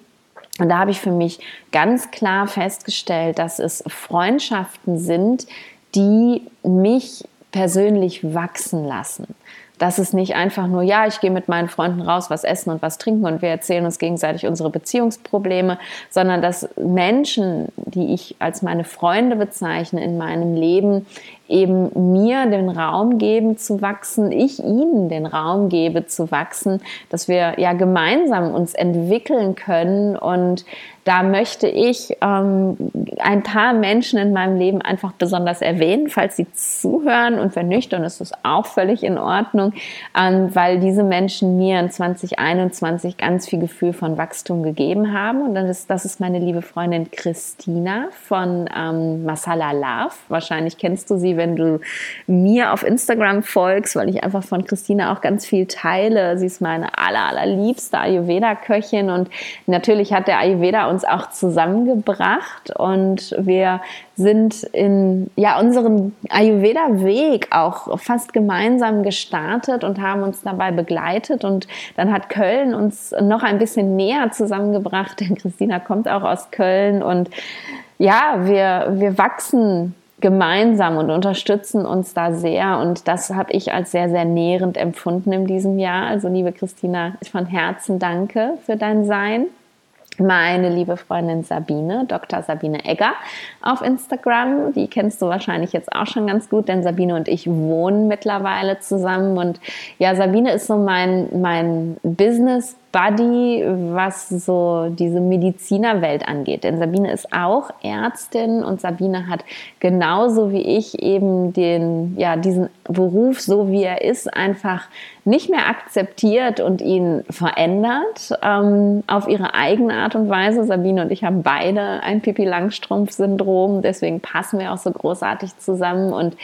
Und da habe ich für mich ganz klar festgestellt, dass es Freundschaften sind, die mich persönlich wachsen lassen dass es nicht einfach nur, ja, ich gehe mit meinen Freunden raus, was essen und was trinken und wir erzählen uns gegenseitig unsere Beziehungsprobleme, sondern dass Menschen, die ich als meine Freunde bezeichne in meinem Leben, eben mir den Raum geben zu wachsen, ich ihnen den Raum gebe zu wachsen, dass wir ja gemeinsam uns entwickeln können und da möchte ich ähm, ein paar Menschen in meinem Leben einfach besonders erwähnen, falls sie zuhören und wenn nicht, ist es auch völlig in Ordnung, ähm, weil diese Menschen mir in 2021 ganz viel Gefühl von Wachstum gegeben haben und dann ist, das ist meine liebe Freundin Christina von ähm, Masala Love. Wahrscheinlich kennst du sie, wenn du mir auf Instagram folgst, weil ich einfach von Christina auch ganz viel teile. Sie ist meine aller, allerliebste Ayurveda-Köchin und natürlich hat der Ayurveda uns auch zusammengebracht und wir sind in ja unseren Ayurveda-Weg auch fast gemeinsam gestartet und haben uns dabei begleitet und dann hat Köln uns noch ein bisschen näher zusammengebracht, denn Christina kommt auch aus Köln und ja, wir, wir wachsen gemeinsam und unterstützen uns da sehr. Und das habe ich als sehr, sehr nährend empfunden in diesem Jahr. Also, liebe Christina, von Herzen danke für dein Sein meine liebe Freundin Sabine, Dr. Sabine Egger auf Instagram. Die kennst du wahrscheinlich jetzt auch schon ganz gut, denn Sabine und ich wohnen mittlerweile zusammen. Und ja, Sabine ist so mein, mein Business Buddy, was so diese Medizinerwelt angeht. Denn Sabine ist auch Ärztin und Sabine hat genauso wie ich eben den, ja, diesen Beruf, so wie er ist, einfach nicht mehr akzeptiert und ihn verändert ähm, auf ihre eigene Art und Weise. Sabine und ich haben beide ein Pipi Langstrumpf-Syndrom, deswegen passen wir auch so großartig zusammen. Und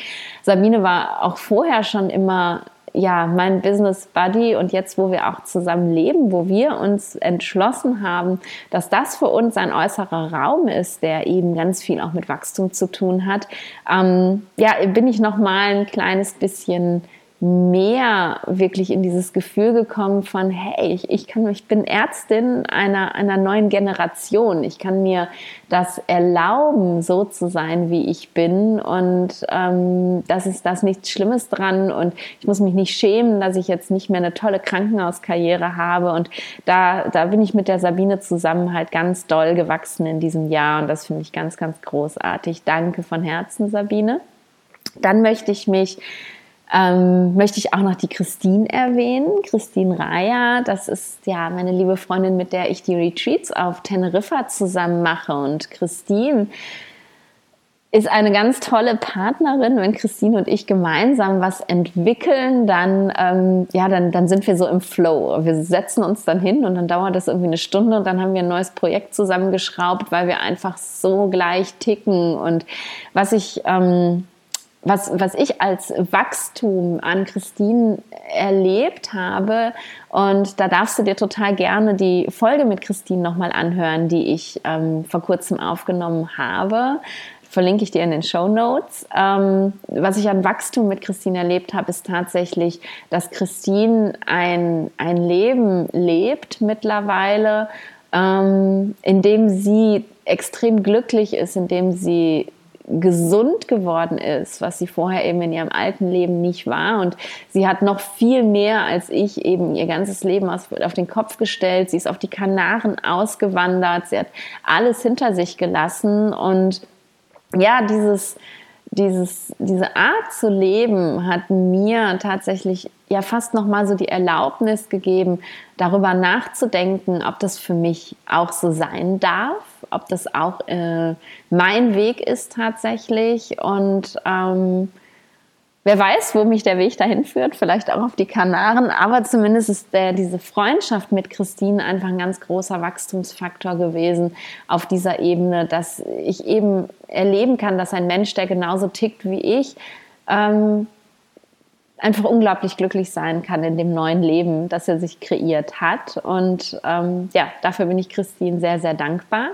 Sabine war auch vorher schon immer ja, mein Business Buddy und jetzt, wo wir auch zusammen leben, wo wir uns entschlossen haben, dass das für uns ein äußerer Raum ist, der eben ganz viel auch mit Wachstum zu tun hat, ähm, ja, bin ich noch mal ein kleines bisschen mehr wirklich in dieses Gefühl gekommen von, hey, ich, ich, kann, ich bin Ärztin einer, einer neuen Generation. Ich kann mir das erlauben, so zu sein, wie ich bin. Und ähm, das ist das nichts Schlimmes dran. Und ich muss mich nicht schämen, dass ich jetzt nicht mehr eine tolle Krankenhauskarriere habe. Und da, da bin ich mit der Sabine zusammen halt ganz doll gewachsen in diesem Jahr. Und das finde ich ganz, ganz großartig. Danke von Herzen, Sabine. Dann möchte ich mich ähm, möchte ich auch noch die Christine erwähnen. Christine Reier, das ist ja meine liebe Freundin, mit der ich die Retreats auf Teneriffa zusammen mache. Und Christine ist eine ganz tolle Partnerin. Wenn Christine und ich gemeinsam was entwickeln, dann, ähm, ja, dann, dann sind wir so im Flow. Wir setzen uns dann hin und dann dauert das irgendwie eine Stunde und dann haben wir ein neues Projekt zusammengeschraubt, weil wir einfach so gleich ticken. Und was ich ähm, was, was ich als Wachstum an Christine erlebt habe. Und da darfst du dir total gerne die Folge mit Christine nochmal anhören, die ich ähm, vor kurzem aufgenommen habe. Verlinke ich dir in den Show Notes. Ähm, was ich an Wachstum mit Christine erlebt habe, ist tatsächlich, dass Christine ein, ein Leben lebt mittlerweile, ähm, in dem sie extrem glücklich ist, in dem sie gesund geworden ist, was sie vorher eben in ihrem alten Leben nicht war. Und sie hat noch viel mehr als ich eben ihr ganzes Leben auf, den Kopf gestellt. Sie ist auf die Kanaren ausgewandert. Sie hat alles hinter sich gelassen. Und ja, dieses, dieses, diese Art zu leben hat mir tatsächlich ja fast noch mal so die Erlaubnis gegeben, darüber nachzudenken, ob das für mich auch so sein darf, ob das auch äh, mein Weg ist tatsächlich und ähm, wer weiß, wo mich der Weg dahin führt, vielleicht auch auf die Kanaren, aber zumindest ist der, diese Freundschaft mit Christine einfach ein ganz großer Wachstumsfaktor gewesen auf dieser Ebene, dass ich eben erleben kann, dass ein Mensch, der genauso tickt wie ich, ähm, einfach unglaublich glücklich sein kann in dem neuen Leben, das er sich kreiert hat. Und ähm, ja, dafür bin ich Christine sehr, sehr dankbar.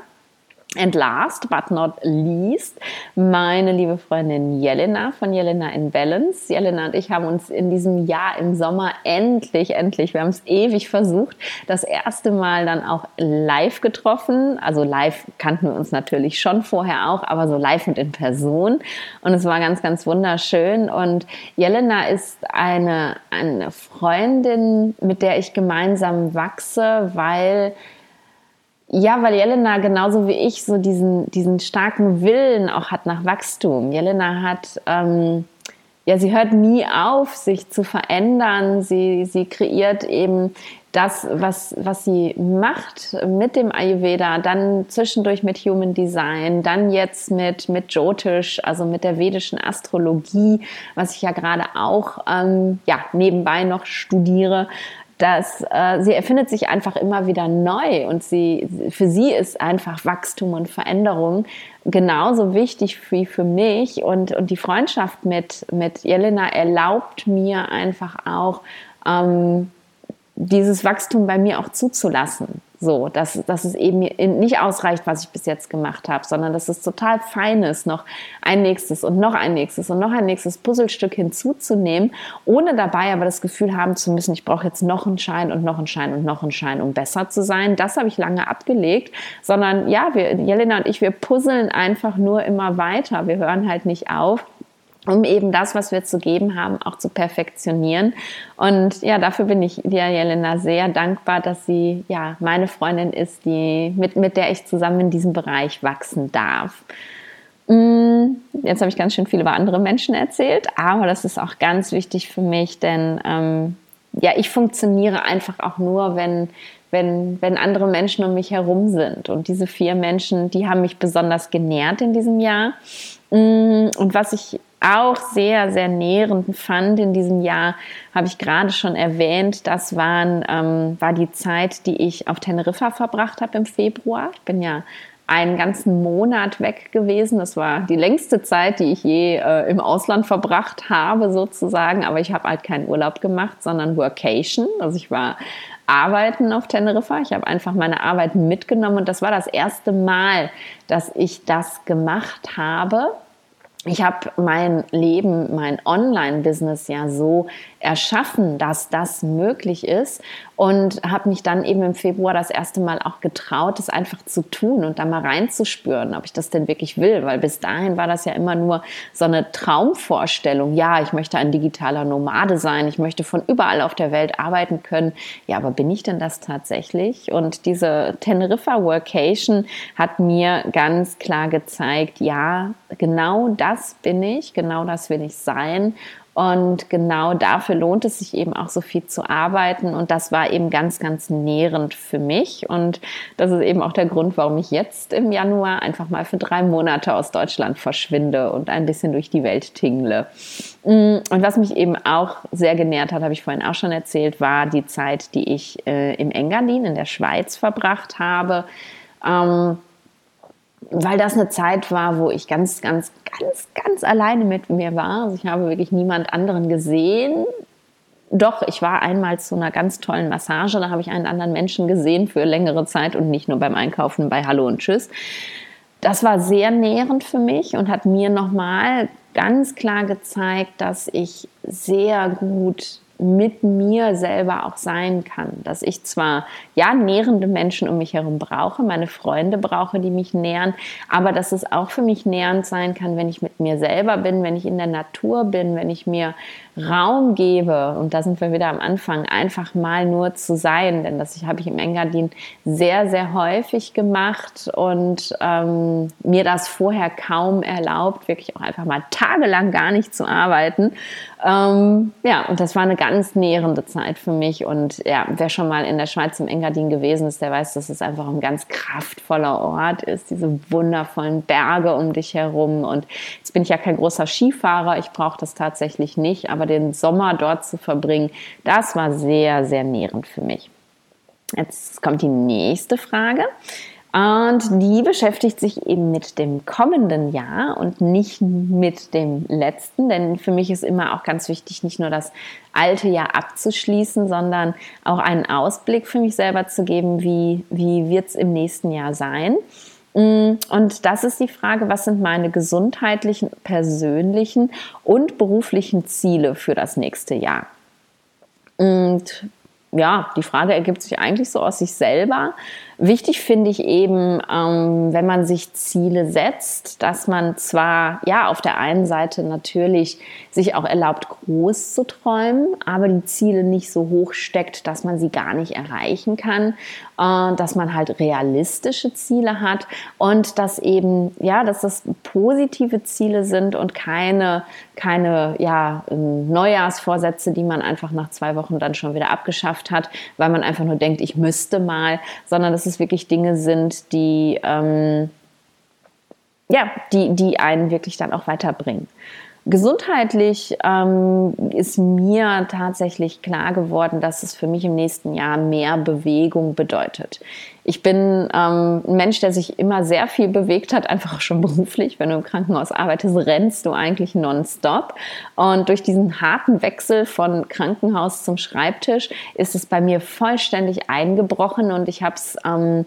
And last but not least, meine liebe Freundin Jelena von Jelena in Balance. Jelena und ich haben uns in diesem Jahr im Sommer endlich, endlich, wir haben es ewig versucht, das erste Mal dann auch live getroffen. Also live kannten wir uns natürlich schon vorher auch, aber so live und in Person. Und es war ganz, ganz wunderschön. Und Jelena ist eine, eine Freundin, mit der ich gemeinsam wachse, weil Ja, weil Jelena genauso wie ich so diesen, diesen starken Willen auch hat nach Wachstum. Jelena hat, ähm, ja, sie hört nie auf, sich zu verändern. Sie, sie kreiert eben das, was, was sie macht mit dem Ayurveda, dann zwischendurch mit Human Design, dann jetzt mit, mit Jyotish, also mit der vedischen Astrologie, was ich ja gerade auch ähm, ja, nebenbei noch studiere dass äh, sie erfindet sich einfach immer wieder neu und sie, für sie ist einfach Wachstum und Veränderung genauso wichtig wie für mich und, und die Freundschaft mit, mit Jelena erlaubt mir einfach auch, ähm, dieses Wachstum bei mir auch zuzulassen. So, dass, dass es eben nicht ausreicht, was ich bis jetzt gemacht habe, sondern dass es total fein ist, noch ein nächstes und noch ein nächstes und noch ein nächstes Puzzlestück hinzuzunehmen, ohne dabei aber das Gefühl haben zu müssen, ich brauche jetzt noch einen Schein und noch einen Schein und noch einen Schein, um besser zu sein. Das habe ich lange abgelegt, sondern ja, wir, Jelena und ich, wir puzzeln einfach nur immer weiter. Wir hören halt nicht auf um eben das, was wir zu geben haben, auch zu perfektionieren. Und ja, dafür bin ich dir, Jelena, sehr dankbar, dass sie ja meine Freundin ist, die, mit, mit der ich zusammen in diesem Bereich wachsen darf. Mm, jetzt habe ich ganz schön viel über andere Menschen erzählt, aber das ist auch ganz wichtig für mich, denn ähm, ja, ich funktioniere einfach auch nur, wenn, wenn, wenn andere Menschen um mich herum sind. Und diese vier Menschen, die haben mich besonders genährt in diesem Jahr. Mm, und was ich auch sehr, sehr nährend fand in diesem Jahr, habe ich gerade schon erwähnt, das waren, ähm, war die Zeit, die ich auf Teneriffa verbracht habe im Februar. Ich bin ja einen ganzen Monat weg gewesen. Das war die längste Zeit, die ich je äh, im Ausland verbracht habe, sozusagen. Aber ich habe halt keinen Urlaub gemacht, sondern Workation. Also ich war arbeiten auf Teneriffa. Ich habe einfach meine Arbeit mitgenommen und das war das erste Mal, dass ich das gemacht habe ich habe mein Leben, mein Online-Business ja so erschaffen, dass das möglich ist und habe mich dann eben im Februar das erste Mal auch getraut, das einfach zu tun und da mal reinzuspüren, ob ich das denn wirklich will, weil bis dahin war das ja immer nur so eine Traumvorstellung. Ja, ich möchte ein digitaler Nomade sein, ich möchte von überall auf der Welt arbeiten können. Ja, aber bin ich denn das tatsächlich? Und diese Teneriffa Workation hat mir ganz klar gezeigt, ja, genau das bin ich, genau das will ich sein und genau dafür lohnt es sich eben auch so viel zu arbeiten. Und das war eben ganz, ganz nährend für mich. Und das ist eben auch der Grund, warum ich jetzt im Januar einfach mal für drei Monate aus Deutschland verschwinde und ein bisschen durch die Welt tingle. Mm, und was mich eben auch sehr genährt hat, habe ich vorhin auch schon erzählt, war die Zeit, die ich äh, im Engadin in der Schweiz verbracht habe. Ähm, weil das eine Zeit war, wo ich ganz, ganz, ganz, ganz alleine mit mir war. Also ich habe wirklich niemand anderen gesehen. Doch, ich war einmal zu einer ganz tollen Massage, da habe ich einen anderen Menschen gesehen für längere Zeit und nicht nur beim Einkaufen bei Hallo und Tschüss. Das war sehr nährend für mich und hat mir nochmal ganz klar gezeigt, dass ich sehr gut mit mir selber auch sein kann. Dass ich zwar ja nährende Menschen um mich herum brauche, meine Freunde brauche, die mich nähren, aber dass es auch für mich nährend sein kann, wenn ich mit mir selber bin, wenn ich in der Natur bin, wenn ich mir Raum gebe, und da sind wir wieder am Anfang, einfach mal nur zu sein, denn das habe ich im Engadin sehr, sehr häufig gemacht und ähm, mir das vorher kaum erlaubt, wirklich auch einfach mal tagelang gar nicht zu arbeiten. Ähm, ja, und das war eine ganz nährende Zeit für mich und ja, wer schon mal in der Schweiz im Engadin gewesen ist, der weiß, dass es einfach ein ganz kraftvoller Ort ist, diese wundervollen Berge um dich herum und jetzt bin ich ja kein großer Skifahrer, ich brauche das tatsächlich nicht, aber den Sommer dort zu verbringen, das war sehr, sehr nährend für mich. Jetzt kommt die nächste Frage. Und die beschäftigt sich eben mit dem kommenden Jahr und nicht mit dem letzten, denn für mich ist immer auch ganz wichtig, nicht nur das alte Jahr abzuschließen, sondern auch einen Ausblick für mich selber zu geben, wie, wie wird es im nächsten Jahr sein. Mm, und das ist die Frage, was sind meine gesundheitlichen, persönlichen und beruflichen Ziele für das nächste Jahr? Und ja, die Frage ergibt sich eigentlich so aus sich selber, Wichtig finde ich eben, ähm, wenn man sich Ziele setzt, dass man zwar ja auf der einen Seite natürlich sich auch erlaubt, groß zu träumen, aber die Ziele nicht so hoch steckt, dass man sie gar nicht erreichen kann, äh, dass man halt realistische Ziele hat und dass eben ja, dass das positive Ziele sind und keine keine ja Neujahrsvorsätze, die man einfach nach zwei Wochen dann schon wieder abgeschafft hat, weil man einfach nur denkt, ich müsste mal, sondern dass es wirklich Dinge sind, die, ähm, ja, die, die einen wirklich dann auch weiterbringen. Gesundheitlich ähm, ist mir tatsächlich klar geworden, dass es für mich im nächsten Jahr mehr Bewegung bedeutet. Ich bin ähm, ein Mensch, der sich immer sehr viel bewegt hat, einfach auch schon [LAUGHS] beruflich. Wenn du im Krankenhaus arbeitest, rennst du eigentlich nonstop. Und durch diesen harten Wechsel von Krankenhaus zum Schreibtisch ist es bei mir vollständig eingebrochen und ich habe es ähm,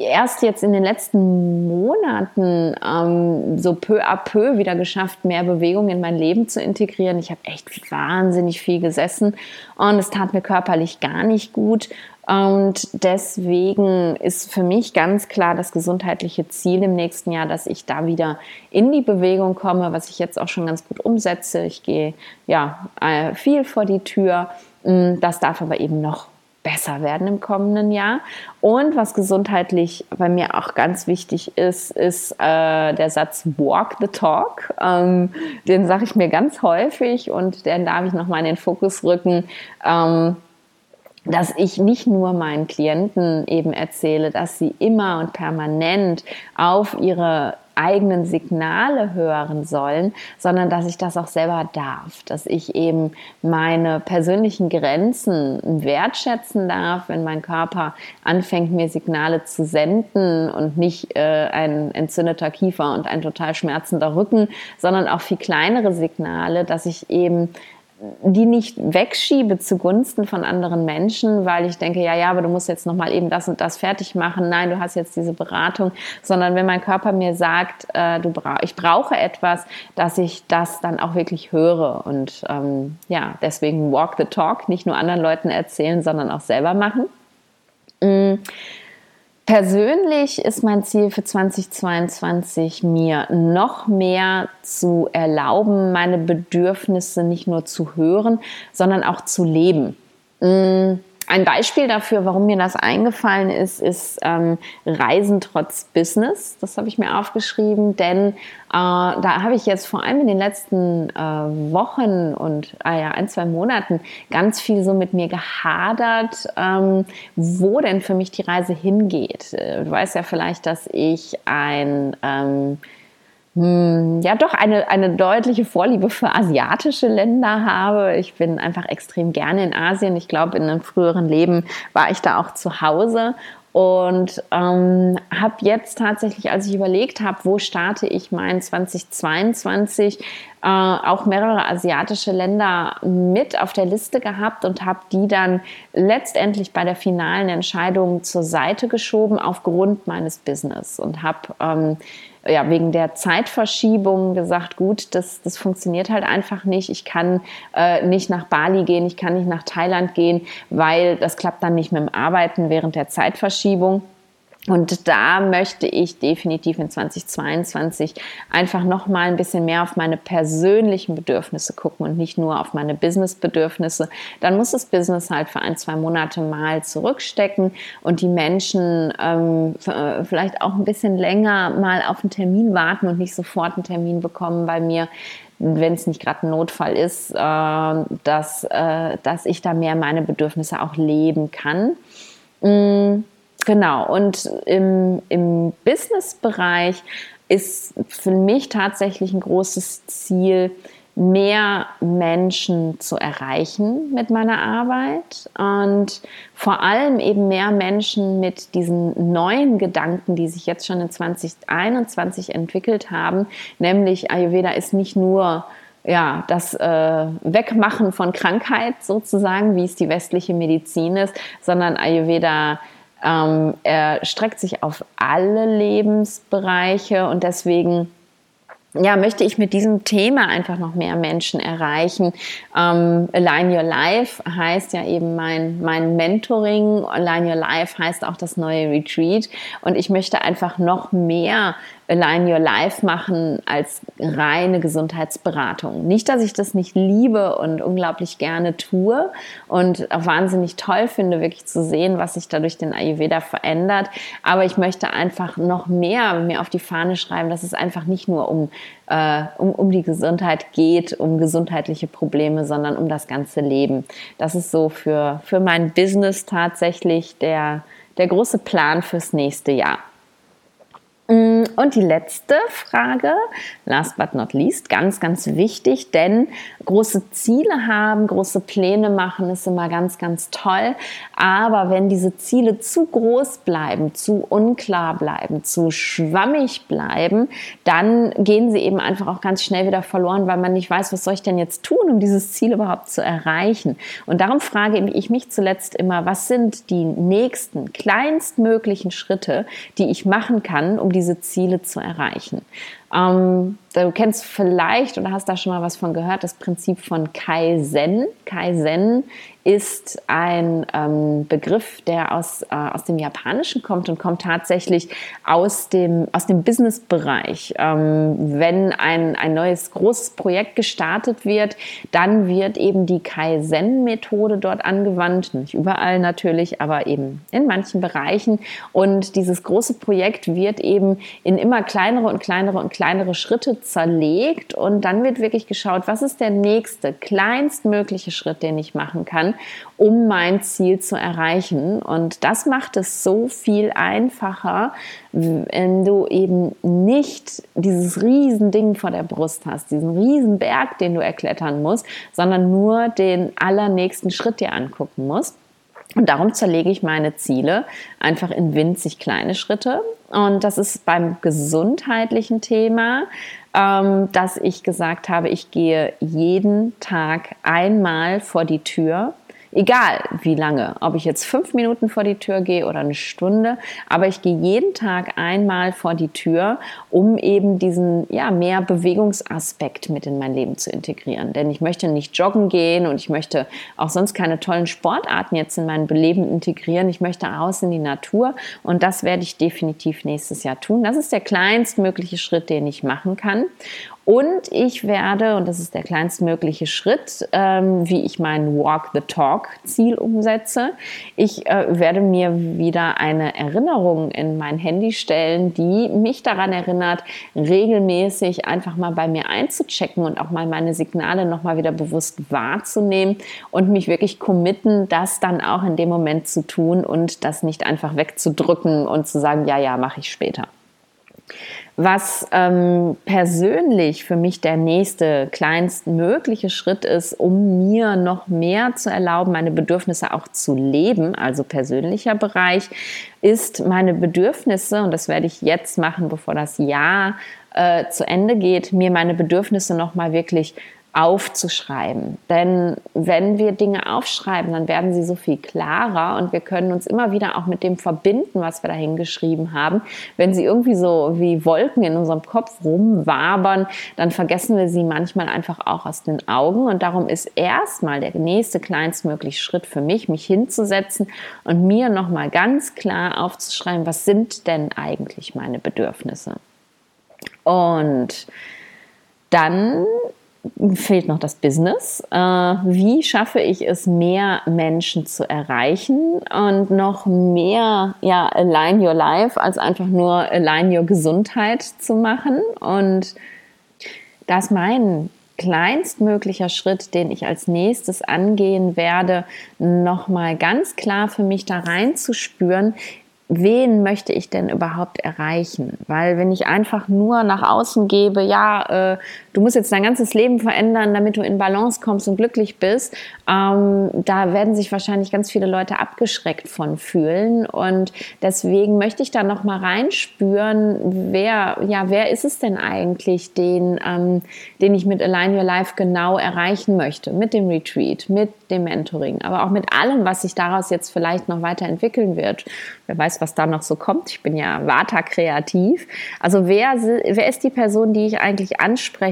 erst jetzt in den letzten Monaten ähm, so peu à peu wieder geschafft, mehr Bewegung in mein Leben zu integrieren. Ich habe echt wahnsinnig viel gesessen und es tat mir körperlich gar nicht gut. Und deswegen ist für mich ganz klar das gesundheitliche Ziel im nächsten Jahr, dass ich da wieder in die Bewegung komme, was ich jetzt auch schon ganz gut umsetze. Ich gehe ja äh, viel vor die Tür. Das darf aber eben noch besser werden im kommenden Jahr. Und was gesundheitlich bei mir auch ganz wichtig ist, ist äh, der Satz Walk the Talk. Ähm, den sage ich mir ganz häufig und den darf ich nochmal in den Fokus rücken. Ähm, dass ich nicht nur meinen Klienten eben erzähle, dass sie immer und permanent auf ihre eigenen Signale hören sollen, sondern dass ich das auch selber darf, dass ich eben meine persönlichen Grenzen wertschätzen darf, wenn mein Körper anfängt, mir Signale zu senden und nicht äh, ein entzündeter Kiefer und ein total schmerzender Rücken, sondern auch viel kleinere Signale, dass ich eben die nicht wegschiebe zugunsten von anderen Menschen, weil ich denke, ja, ja, aber du musst jetzt noch mal eben das und das fertig machen. Nein, du hast jetzt diese Beratung, sondern wenn mein Körper mir sagt, äh, du bra ich brauche etwas, dass ich das dann auch wirklich höre und ähm, ja, deswegen walk the talk, nicht nur anderen Leuten erzählen, sondern auch selber machen. Mm. Persönlich ist mein Ziel für 2022, mir noch mehr zu erlauben, meine Bedürfnisse nicht nur zu hören, sondern auch zu leben. Mm. Ein Beispiel dafür, warum mir das eingefallen ist, ist ähm, Reisen trotz Business. Das habe ich mir aufgeschrieben, denn äh, da habe ich jetzt vor allem in den letzten äh, Wochen und ah ja, ein, zwei Monaten ganz viel so mit mir gehadert, ähm, wo denn für mich die Reise hingeht. Äh, du weißt ja vielleicht, dass ich ein ähm, hm, ja doch eine, eine deutliche Vorliebe für asiatische Länder habe. Ich bin einfach extrem gerne in Asien. Ich glaube, in einem früheren Leben war ich da auch zu Hause und ähm, habe jetzt tatsächlich, als ich überlegt habe, wo starte ich mein 2022, äh, auch mehrere asiatische Länder mit auf der Liste gehabt und habe die dann letztendlich bei der finalen Entscheidung zur Seite geschoben aufgrund meines Business und habe ähm, ja, wegen der Zeitverschiebung gesagt, gut, das, das funktioniert halt einfach nicht. Ich kann äh, nicht nach Bali gehen, ich kann nicht nach Thailand gehen, weil das klappt dann nicht mit dem Arbeiten während der Zeitverschiebung. Und da möchte ich definitiv in 2022 einfach noch mal ein bisschen mehr auf meine persönlichen Bedürfnisse gucken und nicht nur auf meine Business-Bedürfnisse. Dann muss das Business halt für ein, zwei Monate mal zurückstecken und die Menschen ähm, äh, vielleicht auch ein bisschen länger mal auf einen Termin warten und nicht sofort einen Termin bekommen bei mir wenn es nicht gerade ein Notfall ist, äh, dass, äh, dass ich da mehr meine Bedürfnisse auch leben kann. Mm Genau, und im, im Business-Bereich ist für mich tatsächlich ein großes Ziel, mehr Menschen zu erreichen mit meiner Arbeit und vor allem eben mehr Menschen mit diesen neuen Gedanken, die sich jetzt schon in 2021 entwickelt haben, nämlich Ayurveda ist nicht nur ja, das äh, Wegmachen von Krankheit sozusagen, wie es die westliche Medizin ist, sondern Ayurveda ähm, er streckt sich auf alle Lebensbereiche und deswegen ja, möchte ich mit diesem Thema einfach noch mehr Menschen erreichen. Ähm, Align Your Life heißt ja eben mein, mein Mentoring. Align Your Life heißt auch das neue Retreat. Und ich möchte einfach noch mehr Align Your Life machen als reine Gesundheitsberatung. Nicht, dass ich das nicht liebe und unglaublich gerne tue und auch wahnsinnig toll finde, wirklich zu sehen, was sich dadurch den Ayurveda verändert. Aber ich möchte einfach noch mehr mir auf die Fahne schreiben, dass es einfach nicht nur um, äh, um, um die Gesundheit geht, um gesundheitliche Probleme, sondern um das ganze Leben. Das ist so für, für mein Business tatsächlich der, der große Plan fürs nächste Jahr. Mm, und die letzte Frage, last but not least, ganz, ganz wichtig, denn große Ziele haben, große Pläne machen ist immer ganz, ganz toll. Aber wenn diese Ziele zu groß bleiben, zu unklar bleiben, zu schwammig bleiben, dann gehen sie eben einfach auch ganz schnell wieder verloren, weil man nicht weiß, was soll ich denn jetzt tun, um dieses Ziel überhaupt zu erreichen. Und darum frage ich mich zuletzt immer, was sind die nächsten, kleinstmöglichen Schritte, die ich machen kann, um die diese Ziele zu erreichen. Ähm, du kennst vielleicht oder hast da schon mal was von gehört, das Prinzip von Kaizen. Kaizen ist ein ähm, Begriff, der aus, äh, aus dem Japanischen kommt und kommt tatsächlich aus dem, aus dem Business-Bereich. Ähm, wenn ein, ein neues großes Projekt gestartet wird, dann wird eben die Kaizen-Methode dort angewandt. Nicht überall natürlich, aber eben in manchen Bereichen. Und dieses große Projekt wird eben in immer kleinere und kleinere und kleinere Schritte zerlegt und dann wird wirklich geschaut, was ist der nächste, kleinstmögliche Schritt, den ich machen kann, um mein Ziel zu erreichen. Und das macht es so viel einfacher, wenn du eben nicht dieses Riesending vor der Brust hast, diesen Riesenberg, den du erklettern musst, sondern nur den allernächsten Schritt dir angucken musst. Und darum zerlege ich meine Ziele einfach in winzig kleine Schritte. Und das ist beim gesundheitlichen Thema, ähm, dass ich gesagt habe, ich gehe jeden Tag einmal vor die Tür Egal wie lange, ob ich jetzt fünf Minuten vor die Tür gehe oder eine Stunde, aber ich gehe jeden Tag einmal vor die Tür, um eben diesen ja, mehr Bewegungsaspekt mit in mein Leben zu integrieren. Denn ich möchte nicht joggen gehen und ich möchte auch sonst keine tollen Sportarten jetzt in mein Leben integrieren. Ich möchte raus in die Natur und das werde ich definitiv nächstes Jahr tun. Das ist der kleinstmögliche Schritt, den ich machen kann. Und ich werde, und das ist der kleinstmögliche Schritt, ähm, wie ich mein Walk the Talk Ziel umsetze, ich äh, werde mir wieder eine Erinnerung in mein Handy stellen, die mich daran erinnert, regelmäßig einfach mal bei mir einzuchecken und auch mal meine Signale nochmal wieder bewusst wahrzunehmen und mich wirklich committen, das dann auch in dem Moment zu tun und das nicht einfach wegzudrücken und zu sagen, ja, ja, mache ich später. Was ähm, persönlich für mich der nächste kleinstmögliche Schritt ist, um mir noch mehr zu erlauben, meine Bedürfnisse auch zu leben, also persönlicher Bereich, ist meine Bedürfnisse, und das werde ich jetzt machen, bevor das Jahr äh, zu Ende geht, mir meine Bedürfnisse nochmal wirklich aufzuschreiben. Denn wenn wir Dinge aufschreiben, dann werden sie so viel klarer und wir können uns immer wieder auch mit dem verbinden, was wir da hingeschrieben haben. Wenn sie irgendwie so wie Wolken in unserem Kopf rumwabern, dann vergessen wir sie manchmal einfach auch aus den Augen. Und darum ist erstmal der nächste kleinstmögliche Schritt für mich, mich hinzusetzen und mir nochmal ganz klar aufzuschreiben, was sind denn eigentlich meine Bedürfnisse. Und dann fehlt noch das Business. Äh, wie schaffe ich es, mehr Menschen zu erreichen und noch mehr ja, Align Your Life als einfach nur Align Your Gesundheit zu machen? Und das mein kleinstmöglicher Schritt, den ich als nächstes angehen werde, nochmal ganz klar für mich da reinzuspüren, wen möchte ich denn überhaupt erreichen? Weil wenn ich einfach nur nach außen gebe, ja, äh, du musst jetzt dein ganzes Leben verändern, damit du in Balance kommst und glücklich bist, ähm, da werden sich wahrscheinlich ganz viele Leute abgeschreckt von fühlen. Und deswegen möchte ich da noch mal reinspüren, wer, ja, wer ist es denn eigentlich, den, ähm, den ich mit Align Your Life genau erreichen möchte? Mit dem Retreat, mit dem Mentoring, aber auch mit allem, was sich daraus jetzt vielleicht noch weiterentwickeln wird. Wer weiß, was da noch so kommt. Ich bin ja Vata kreativ. Also wer, wer ist die Person, die ich eigentlich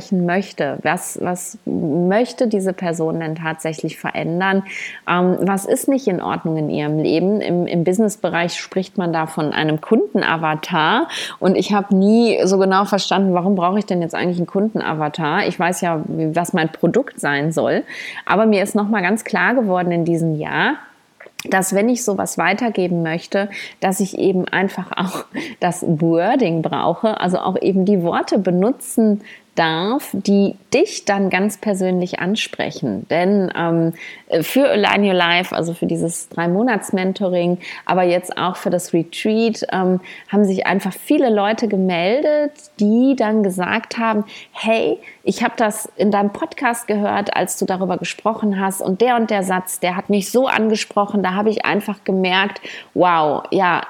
ansprechen möchte? Was, was möchte diese Person denn tatsächlich verändern? Ähm, was ist nicht in Ordnung in ihrem Leben? Im, im Businessbereich spricht man da von einem Kundenavatar und ich habe nie so genau verstanden, warum brauche ich denn jetzt eigentlich einen Kundenavatar? Ich weiß ja, was mein Produkt sein soll, aber mir ist nochmal ganz klar geworden in diesem Jahr, dass wenn ich sowas weitergeben möchte, dass ich eben einfach auch [LAUGHS] das Wording brauche, also auch eben die Worte benutzen darf, die dich dann ganz persönlich ansprechen. Denn ähm, für Align Your Life, also für dieses Drei-Monats-Mentoring, aber jetzt auch für das Retreat, ähm, haben sich einfach viele Leute gemeldet, die dann gesagt haben, hey, ich habe das in deinem Podcast gehört, als du darüber gesprochen hast und der und der Satz, der hat mich so angesprochen, da habe ich einfach gemerkt, wow, ja,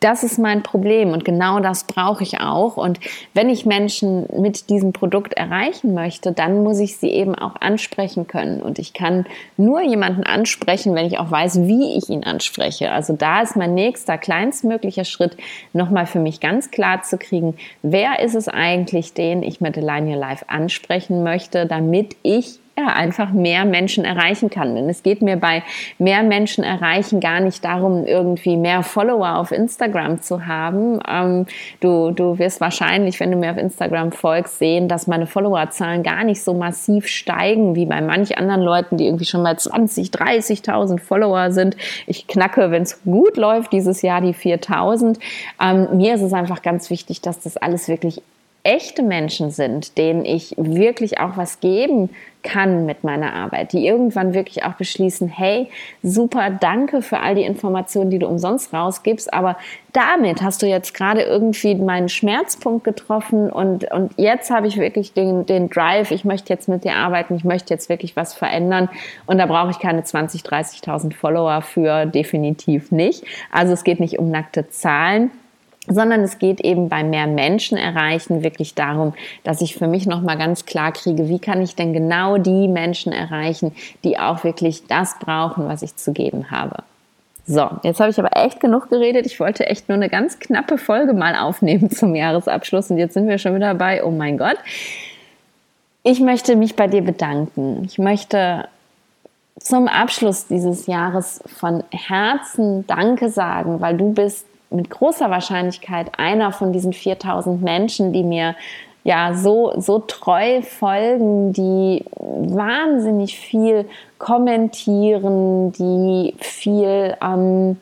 das ist mein Problem und genau das brauche ich auch. Und wenn ich Menschen mit diesem Produkt erreichen möchte, dann muss ich sie eben auch ansprechen können. Und ich kann nur jemanden ansprechen, wenn ich auch weiß, wie ich ihn anspreche. Also da ist mein nächster kleinstmöglicher Schritt, nochmal für mich ganz klar zu kriegen, wer ist es eigentlich, den ich mit Align Your Life ansprechen möchte, damit ich ja, einfach mehr Menschen erreichen kann. Denn es geht mir bei mehr Menschen erreichen gar nicht darum, irgendwie mehr Follower auf Instagram zu haben. Ähm, du, du wirst wahrscheinlich, wenn du mir auf Instagram folgst, sehen, dass meine Followerzahlen gar nicht so massiv steigen wie bei manch anderen Leuten, die irgendwie schon bei 20, 30.000 Follower sind. Ich knacke, wenn es gut läuft, dieses Jahr die 4.000. Ähm, mir ist es einfach ganz wichtig, dass das alles wirklich echte Menschen sind, denen ich wirklich auch was geben kann mit meiner Arbeit, die irgendwann wirklich auch beschließen, hey, super, danke für all die Informationen, die du umsonst rausgibst, aber damit hast du jetzt gerade irgendwie meinen Schmerzpunkt getroffen und, und jetzt habe ich wirklich den, den Drive, ich möchte jetzt mit dir arbeiten, ich möchte jetzt wirklich was verändern und da brauche ich keine 20, 30.000 Follower für, definitiv nicht. Also es geht nicht um nackte Zahlen, sondern es geht eben bei mehr Menschen erreichen wirklich darum, dass ich für mich nochmal ganz klar kriege, wie kann ich denn genau die Menschen erreichen, die auch wirklich das brauchen, was ich zu geben habe. So, jetzt habe ich aber echt genug geredet. Ich wollte echt nur eine ganz knappe Folge mal aufnehmen [LAUGHS] zum Jahresabschluss und jetzt sind wir schon wieder bei, oh mein Gott. Ich möchte mich bei dir bedanken. Ich möchte zum Abschluss dieses Jahres von Herzen Danke sagen, weil du bist mit großer Wahrscheinlichkeit einer von diesen 4000 Menschen, die mir ja so, so treu folgen, die wahnsinnig viel kommentieren, die viel ähm,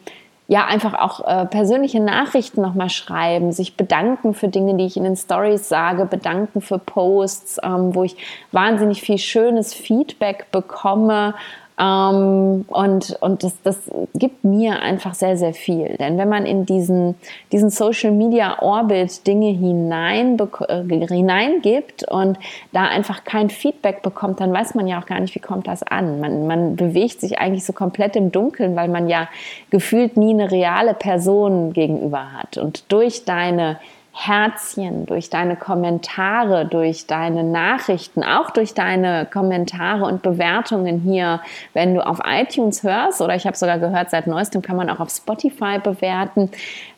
ja einfach auch äh, persönliche Nachrichten nochmal schreiben, sich bedanken für Dinge, die ich in den Stories sage, bedanken für Posts, ähm, wo ich wahnsinnig viel schönes Feedback bekomme ähm, und und das, das gibt mir einfach sehr, sehr viel. Denn wenn man in diesen, diesen Social Media Orbit Dinge hinein, äh, hineingibt und da einfach kein Feedback bekommt, dann weiß man ja auch gar nicht, wie kommt das an. Man, man bewegt sich eigentlich so komplett im Dunkeln, weil man ja gefühlt nie eine reale Person gegenüber hat. Und durch deine Herzchen, durch deine Kommentare, durch deine Nachrichten, auch durch deine Kommentare und Bewertungen hier, wenn du auf iTunes hörst oder ich habe sogar gehört, seit neuestem kann man auch auf Spotify bewerten,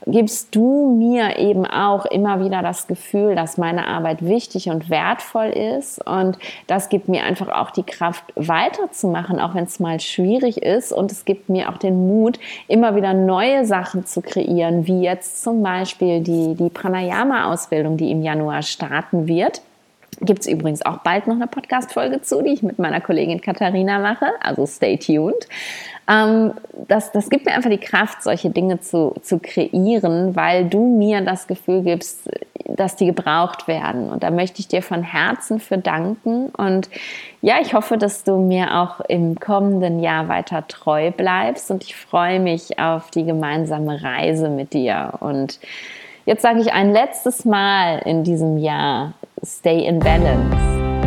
gibst du mir eben auch immer wieder das Gefühl, dass meine Arbeit wichtig und wertvoll ist. Und das gibt mir einfach auch die Kraft weiterzumachen, auch wenn es mal schwierig ist. Und es gibt mir auch den Mut, immer wieder neue Sachen zu kreieren, wie jetzt zum Beispiel die, die Pranayama-Ausbildung, die im Januar starten wird. Gibt es übrigens auch bald noch eine Podcast-Folge zu, die ich mit meiner Kollegin Katharina mache. Also stay tuned. Ähm, das, das gibt mir einfach die Kraft, solche Dinge zu, zu kreieren, weil du mir das Gefühl gibst, dass die gebraucht werden. Und da möchte ich dir von Herzen für danken. Und ja, ich hoffe, dass du mir auch im kommenden Jahr weiter treu bleibst. Und ich freue mich auf die gemeinsame Reise mit dir. Und jetzt sage ich ein letztes Mal in diesem Jahr, stay in balance.